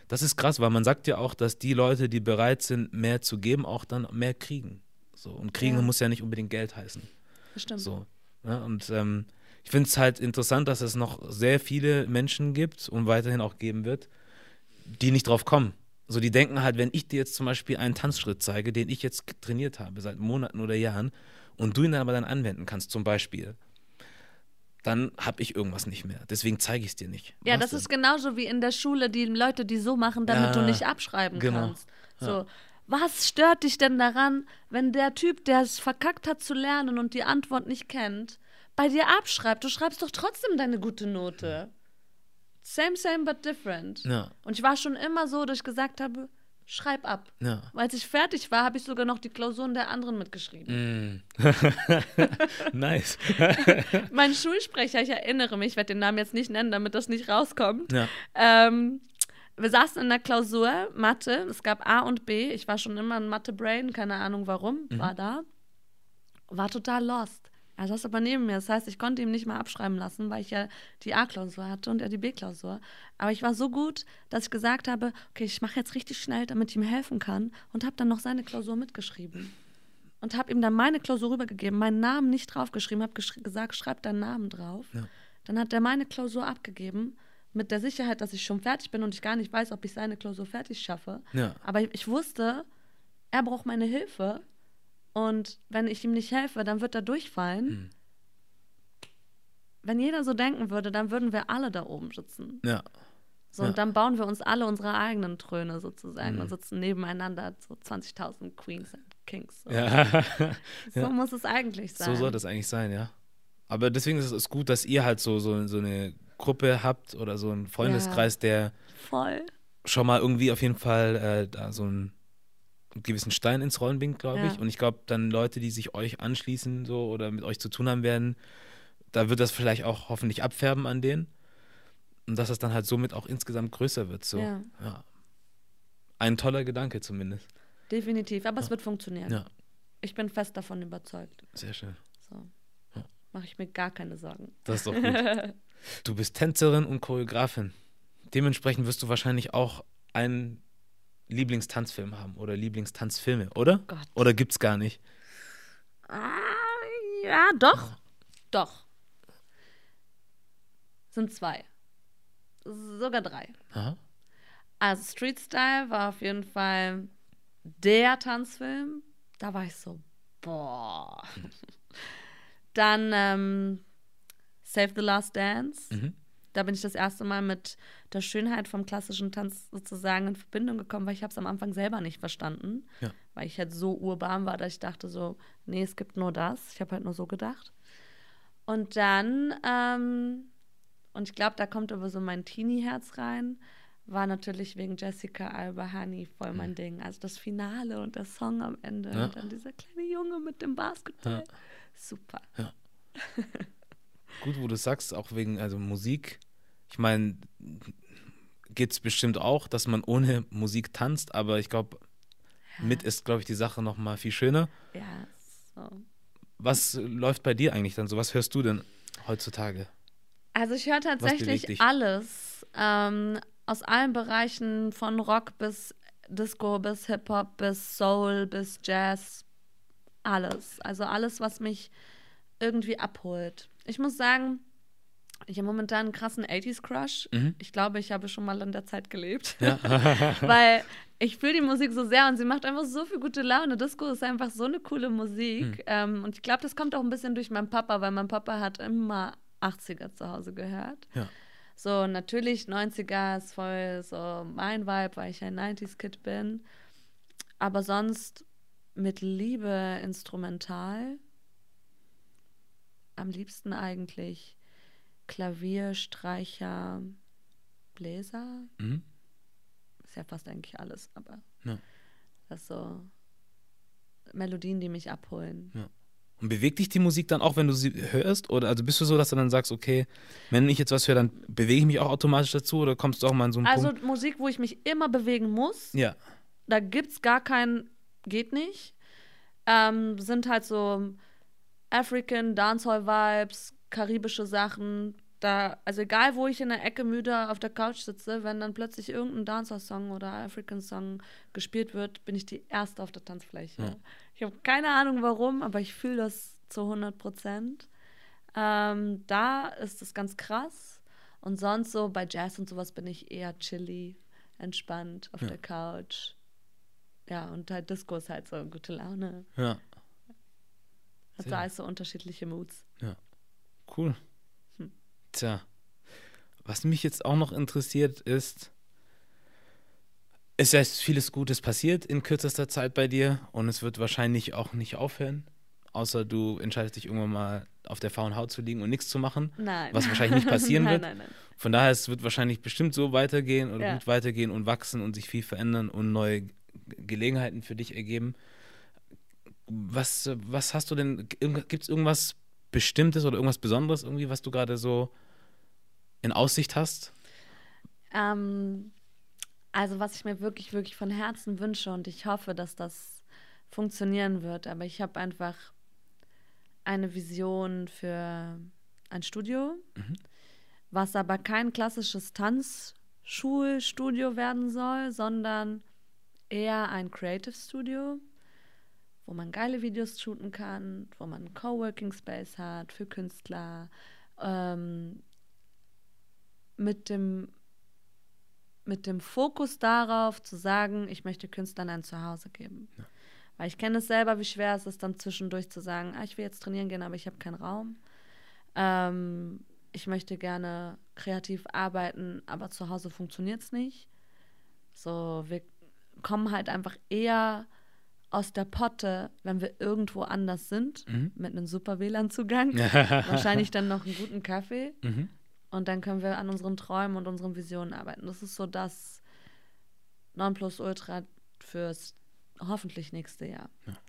das ist krass, weil man sagt ja auch, dass die Leute, die bereit sind, mehr zu geben, auch dann mehr kriegen. So, und kriegen Ja. muss ja nicht unbedingt Geld heißen. Stimmt. So. Ne? Und ähm, ich finde es halt interessant, dass es noch sehr viele Menschen gibt und weiterhin auch geben wird, die nicht drauf kommen. So, die denken halt, wenn ich dir jetzt zum Beispiel einen Tanzschritt zeige, den ich jetzt trainiert habe seit Monaten oder Jahren, und du ihn dann aber dann anwenden kannst, zum Beispiel, dann habe ich irgendwas nicht mehr. Deswegen zeige ich es dir nicht. Ja, Was das denn? ist genauso wie in der Schule, die Leute, die so machen, damit Ja, du nicht abschreiben genau. kannst. So, was stört dich denn daran, wenn der Typ, der es verkackt hat zu lernen und die Antwort nicht kennt, bei dir abschreibt? Du schreibst doch trotzdem deine gute Note. Same, same, but different. Ja. Und ich war schon immer so, dass ich gesagt habe, schreib ab. Ja. Als ich fertig war, habe ich sogar noch die Klausuren der anderen mitgeschrieben. Mm. nice. Mein Schulsprecher, ich erinnere mich, ich werde den Namen jetzt nicht nennen, damit das nicht rauskommt. Ja. Ähm, wir saßen in der Klausur Mathe. Es gab A und B. Ich war schon immer ein Mathe-Brain, keine Ahnung warum. War da. War total lost. Er saß aber neben mir. Das heißt, ich konnte ihm nicht mal abschreiben lassen, weil ich ja die A-Klausur hatte und er die B-Klausur. Aber ich war so gut, dass ich gesagt habe, okay, ich mache jetzt richtig schnell, damit ich ihm helfen kann und habe dann noch seine Klausur mitgeschrieben. Und habe ihm dann meine Klausur rübergegeben, meinen Namen nicht draufgeschrieben, habe gesagt, schreib deinen Namen drauf. Ja. Dann hat er meine Klausur abgegeben, mit der Sicherheit, dass ich schon fertig bin und ich gar nicht weiß, ob ich seine Klausur fertig schaffe. Ja. Aber ich wusste, er braucht meine Hilfe und wenn ich ihm nicht helfe, dann wird er durchfallen. Mhm. Wenn jeder so denken würde, dann würden wir alle da oben sitzen. Ja. So, Ja. und dann bauen wir uns alle unsere eigenen Throne sozusagen Mhm. und sitzen nebeneinander, so 20.000 Queens and Kings. So, ja. so muss es eigentlich sein. So soll das eigentlich sein, ja. Aber deswegen ist es gut, dass ihr halt so, so, so eine Gruppe habt oder so einen Freundeskreis, der Voll. schon mal irgendwie auf jeden Fall äh, da so einen gewissen Stein ins Rollen bringt, glaube Ja. ich. Und ich glaube, dann Leute, die sich euch anschließen so oder mit euch zu tun haben werden, da wird das vielleicht auch hoffentlich abfärben an denen. Und dass es dann halt somit auch insgesamt größer wird. So. Ja. Ja. Ein toller Gedanke zumindest. Definitiv. Aber es wird funktionieren. Ja, Ich bin fest davon überzeugt. sehr schön. So. Ja. Mache ich mir gar keine Sorgen. Das ist doch gut. du bist Tänzerin und Choreografin. Dementsprechend wirst du wahrscheinlich auch einen Lieblingstanzfilm haben oder Lieblingstanzfilme, oder? Gott. Oder gibt's gar nicht? Ah, ja, doch. Doch. Sind zwei. Sogar drei. Aha. Also Street Style war auf jeden Fall der Tanzfilm. Da war ich so, boah. Dann ähm, Save the Last Dance. Mhm. Da bin ich das erste Mal mit der Schönheit vom klassischen Tanz sozusagen in Verbindung gekommen, weil ich habe es am Anfang selber nicht verstanden. Ja. Weil ich halt so urban war, dass ich dachte so, nee, es gibt nur das. Ich habe halt nur so gedacht. Und dann, ähm, und ich glaube, da kommt aber so mein Teenie-Herz rein, war natürlich wegen Jessica Alba Honey voll mein Ding. Also das Finale und der Song am Ende Ja. und dann dieser kleine Junge mit dem Basketball. Ja. Super. Gut, wo du sagst, auch wegen also Musik. Ich meine, geht es bestimmt auch, dass man ohne Musik tanzt, aber ich glaube, mit ist, glaube ich, die Sache noch mal viel schöner. Ja, so. Was läuft bei dir eigentlich dann so? Was hörst du denn heutzutage? Also ich höre tatsächlich alles. Ähm, aus allen Bereichen, von Rock bis Disco, bis Hip-Hop, bis Soul, bis Jazz. Alles. Also alles, was mich irgendwie abholt. Ich muss sagen, ich habe momentan einen krassen 80s-Crush. Mhm. Ich glaube, ich habe schon mal in der Zeit gelebt. Ja. Weil ich fühle die Musik so sehr und sie macht einfach so viel gute Laune. Disco ist einfach so eine coole. Musik. Ähm, und ich glaube, das kommt auch ein bisschen durch meinen Papa, weil mein Papa hat immer 80er zu Hause gehört. Ja. So, natürlich 90er ist voll so mein Vibe, weil ich ein 90s-Kid bin. Aber sonst mit Liebe instrumental. Am liebsten eigentlich Klavier, Streicher, Bläser. Mhm. Ist ja fast eigentlich alles, aber Ja. das so Melodien, die mich abholen. Und bewegt dich die Musik dann auch, wenn du sie hörst? Oder also bist du so, dass du dann sagst, okay, wenn ich jetzt was höre, dann bewege ich mich auch automatisch dazu oder kommst du auch mal an so einen Also Punkt? Musik, wo ich mich immer bewegen muss, Ja. da gibt's gar kein, geht nicht. Ähm, sind halt so African Dancehall-Vibes, karibische Sachen. Da, also egal, wo ich in der Ecke müde auf der Couch sitze, wenn dann plötzlich irgendein Dancehall-Song oder African-Song gespielt wird, bin ich die Erste auf der Tanzfläche. Ja. Ich habe keine Ahnung warum, aber ich fühle das zu 100 Prozent. Ähm, da ist es ganz krass. Und sonst so bei Jazz und sowas bin ich eher chilly, entspannt auf Ja. der Couch. Ja, und halt Disco ist halt so gute Laune. Ja. Hat so Sehr. alles so unterschiedliche Moods. Cool. Hm. Tja. Was mich jetzt auch noch interessiert ist, es ist vieles Gutes passiert in kürzester Zeit bei dir und es wird wahrscheinlich auch nicht aufhören, außer du entscheidest dich irgendwann mal auf der faulen Haut zu liegen und nichts zu machen. Nein. Was wahrscheinlich nicht passieren nein, wird. Nein, nein, Von daher, es wird wahrscheinlich bestimmt so weitergehen oder Ja. gut weitergehen und wachsen und sich viel verändern und neue Gelegenheiten für dich ergeben. Was, was hast du denn, gibt es irgendwas Bestimmtes oder irgendwas Besonderes irgendwie, was du gerade so in Aussicht hast? Ähm, also was ich mir wirklich, wirklich von Herzen wünsche und ich hoffe, dass das funktionieren wird, aber ich habe einfach eine Vision für ein Studio, Mhm. was aber kein klassisches Tanzschulstudio werden soll, sondern eher ein Creative Studio, wo man geile Videos shooten kann, wo man einen Coworking Space hat für Künstler, ähm, mit dem mit dem Fokus darauf zu sagen, ich möchte Künstlern ein Zuhause geben. Weil ich kenne es selber, wie schwer es ist, dann zwischendurch zu sagen, ah, ich will jetzt trainieren gehen, aber ich habe keinen Raum. Ähm, ich möchte gerne kreativ arbeiten, aber zu Hause funktioniert es nicht. So, wir kommen halt einfach eher aus der Potte, wenn wir irgendwo anders sind, Mhm. mit einem super WLAN-Zugang. Wahrscheinlich dann noch einen guten Kaffee. Mhm. Und dann können wir an unseren Träumen und unseren Visionen arbeiten. Das ist so das Nonplusultra fürs hoffentlich nächste Jahr.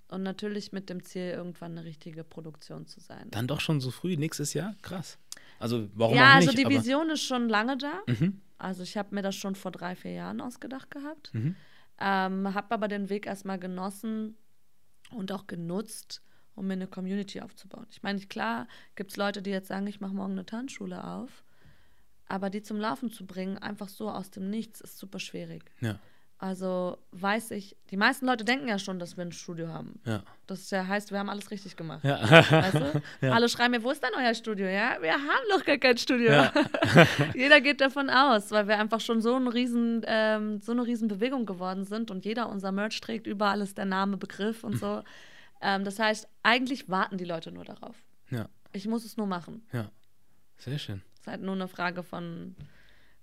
Und natürlich mit dem Ziel, irgendwann eine richtige Produktion zu sein. Dann doch schon so früh, nächstes Jahr? Krass. Also, warum ja, auch also nicht? die aber- Vision ist schon lange da. Mhm. Also ich habe mir das schon vor drei, vier Jahren ausgedacht gehabt. Mhm. Ähm, habe aber den Weg erstmal genossen und auch genutzt, um mir eine Community aufzubauen. Ich meine, klar gibt es Leute, die jetzt sagen, ich mache morgen eine Tanzschule auf, aber die zum Laufen zu bringen, einfach so aus dem Nichts, ist super schwierig. Ja, Also weiß ich, die meisten Leute denken ja schon, dass wir ein Studio haben. ja. Das ja heißt, wir haben alles richtig gemacht. Ja. Weißt du? Alle schreiben mir, wo ist denn euer Studio? Ja, wir haben doch gar kein Studio. Ja. jeder geht davon aus, weil wir einfach schon so, ein riesen, ähm, so eine riesen Bewegung geworden sind und jeder unser Merch trägt, überall ist der Name, Begriff und so. ähm, das heißt, eigentlich warten die Leute nur darauf. ja, Ich muss es nur machen. ja. Sehr schön. Es ist halt nur eine Frage von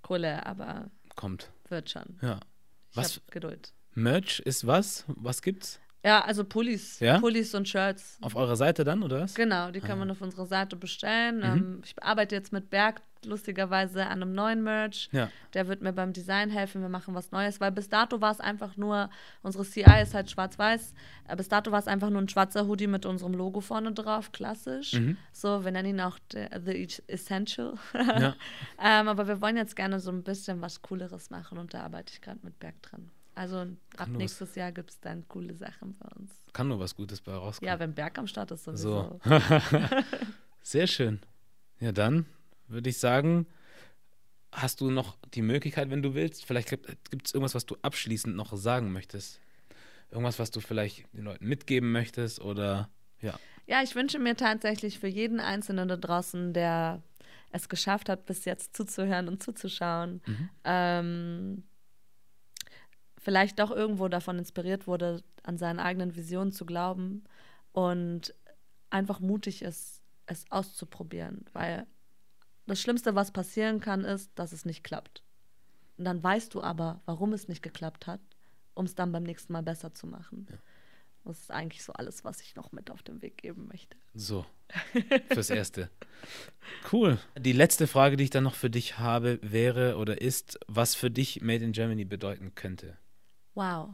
Kohle, aber Kommt. wird schon. Ja. Was? Geduld. Merch ist was? Was gibt's? Ja, also Pullis. Ja? Pullis und Shirts. Auf eurer Seite dann, oder was? Genau, die kann man auf unserer Seite bestellen. Mhm. Ähm, ich arbeite jetzt mit Berg lustigerweise an einem neuen Merch. Ja. Der wird mir beim Design helfen. Wir machen was Neues, weil bis dato war es einfach nur, unsere CI ist halt schwarz-weiß. Äh, bis dato war es einfach nur ein schwarzer Hoodie mit unserem Logo vorne drauf, klassisch. Mhm. So, wir nennen ihn auch der, The Essential. Ja. ähm, aber wir wollen jetzt gerne so ein bisschen was Cooleres machen und da arbeite ich gerade mit Berg dran. Also ab nächstes Jahr gibt es dann coole Sachen bei uns. Kann nur was Gutes bei rauskommen. Ja, wenn Berg am Start ist So. sowieso. Sehr schön. Ja, dann würde ich sagen, hast du noch die Möglichkeit, wenn du willst, vielleicht gibt es irgendwas, was du abschließend noch sagen möchtest. Irgendwas, was du vielleicht den Leuten mitgeben möchtest oder ja. Ja, ich wünsche mir tatsächlich für jeden Einzelnen da draußen, der es geschafft hat, bis jetzt zuzuhören und zuzuschauen, ähm, vielleicht doch irgendwo davon inspiriert wurde, an seinen eigenen Visionen zu glauben und einfach mutig ist, es auszuprobieren. Weil das Schlimmste, was passieren kann, ist, dass es nicht klappt. Und dann weißt du aber, warum es nicht geklappt hat, um es dann beim nächsten Mal besser zu machen. Das ist eigentlich so alles, was ich noch mit auf den Weg geben möchte. So, fürs Erste. Cool. Die letzte Frage, die ich dann noch für dich habe, wäre oder ist, was für dich Made in Germany bedeuten könnte. Wow,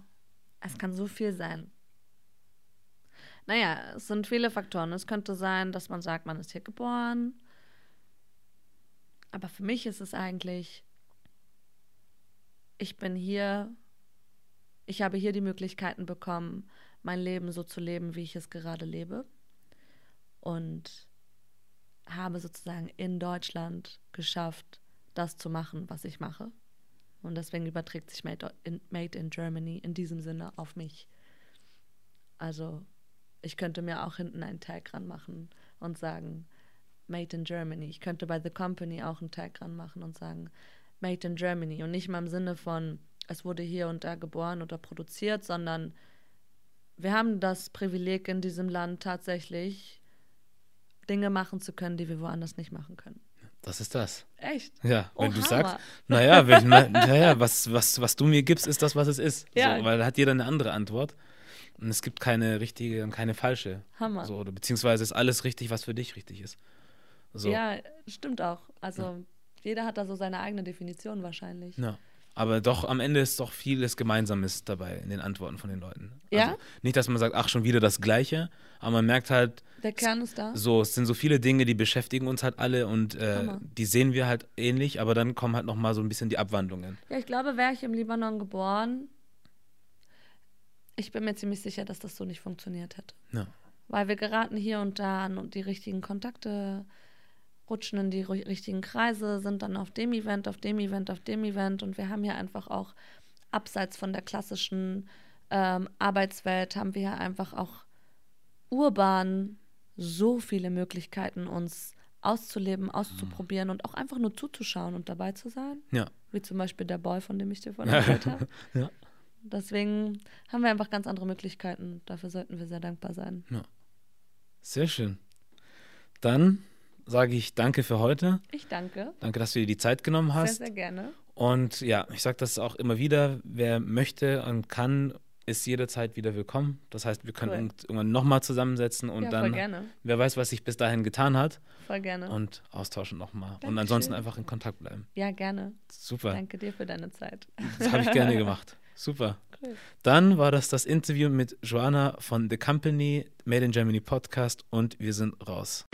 es kann so viel sein. Naja, es sind viele Faktoren. Es könnte sein, dass man sagt, man ist hier geboren. Aber für mich ist es eigentlich, ich bin hier, ich habe hier die Möglichkeiten bekommen, mein Leben so zu leben, wie ich es gerade lebe. Und habe sozusagen in Deutschland geschafft, das zu machen, was ich mache. Und deswegen überträgt sich Made in, Made in Germany in diesem Sinne auf mich. Also ich könnte mir auch hinten einen Tag ranmachen und sagen, Made in Germany. Ich könnte bei The Company auch einen Tag ranmachen und sagen, Made in Germany. Und nicht mal im Sinne von, es wurde hier und da geboren oder produziert, sondern wir haben das Privileg in diesem Land tatsächlich, Dinge machen zu können, die wir woanders nicht machen können. Das ist das. Echt? Ja, wenn Oh, du Hammer. sagst, naja, wenn, naja was, was, was du mir gibst, ist das, was es ist. Ja. So, weil da hat jeder eine andere Antwort. Und es gibt keine richtige und keine falsche. Hammer. So, oder, beziehungsweise ist alles richtig, was für dich richtig ist. So. Ja, stimmt auch. Also jeder hat da so seine eigene Definition wahrscheinlich. Ja. Aber doch, am Ende ist doch vieles Gemeinsames dabei in den Antworten von den Leuten. Ja? Also, nicht, dass man sagt, ach, schon wieder das Gleiche, aber man merkt halt, Der Kern ist da. so, es sind so viele Dinge, die beschäftigen uns halt alle und äh, die sehen wir halt ähnlich, aber dann kommen halt nochmal so ein bisschen die Abwandlungen. Ja, ich glaube, wäre ich im Libanon geboren, ich bin mir ziemlich sicher, dass das so nicht funktioniert hätte. Ja. weil wir geraten hier und da an die richtigen Kontakte, rutschen in die richtigen Kreise, sind dann auf dem Event, auf dem Event, auf dem Event und wir haben hier einfach auch abseits von der klassischen ähm, Arbeitswelt haben wir hier einfach auch urban so viele Möglichkeiten, uns auszuleben, auszuprobieren und auch einfach nur zuzuschauen und dabei zu sein. Ja. Wie zum Beispiel der Boy, von dem ich dir vorhin erzählt habe. ja. Deswegen haben wir einfach ganz andere Möglichkeiten. Dafür sollten wir sehr dankbar sein. Ja. Sehr schön. Dann sage ich danke für heute. Ich danke. Danke, dass du dir die Zeit genommen hast. Sehr, sehr gerne. Und ja, ich sage das auch immer wieder, wer möchte und kann, ist jederzeit wieder willkommen. Das heißt, wir können cool. irgendwann nochmal zusammensetzen und ja, dann, gerne. wer weiß, was sich bis dahin getan hat. Voll gerne. Und austauschen nochmal. Und ansonsten einfach in Kontakt bleiben. Ja, gerne. Super. Danke dir für deine Zeit. Das habe ich gerne gemacht. Super. Cool. Dann war das das Interview mit Joanna von The Company, Made in Germany Podcast und wir sind raus.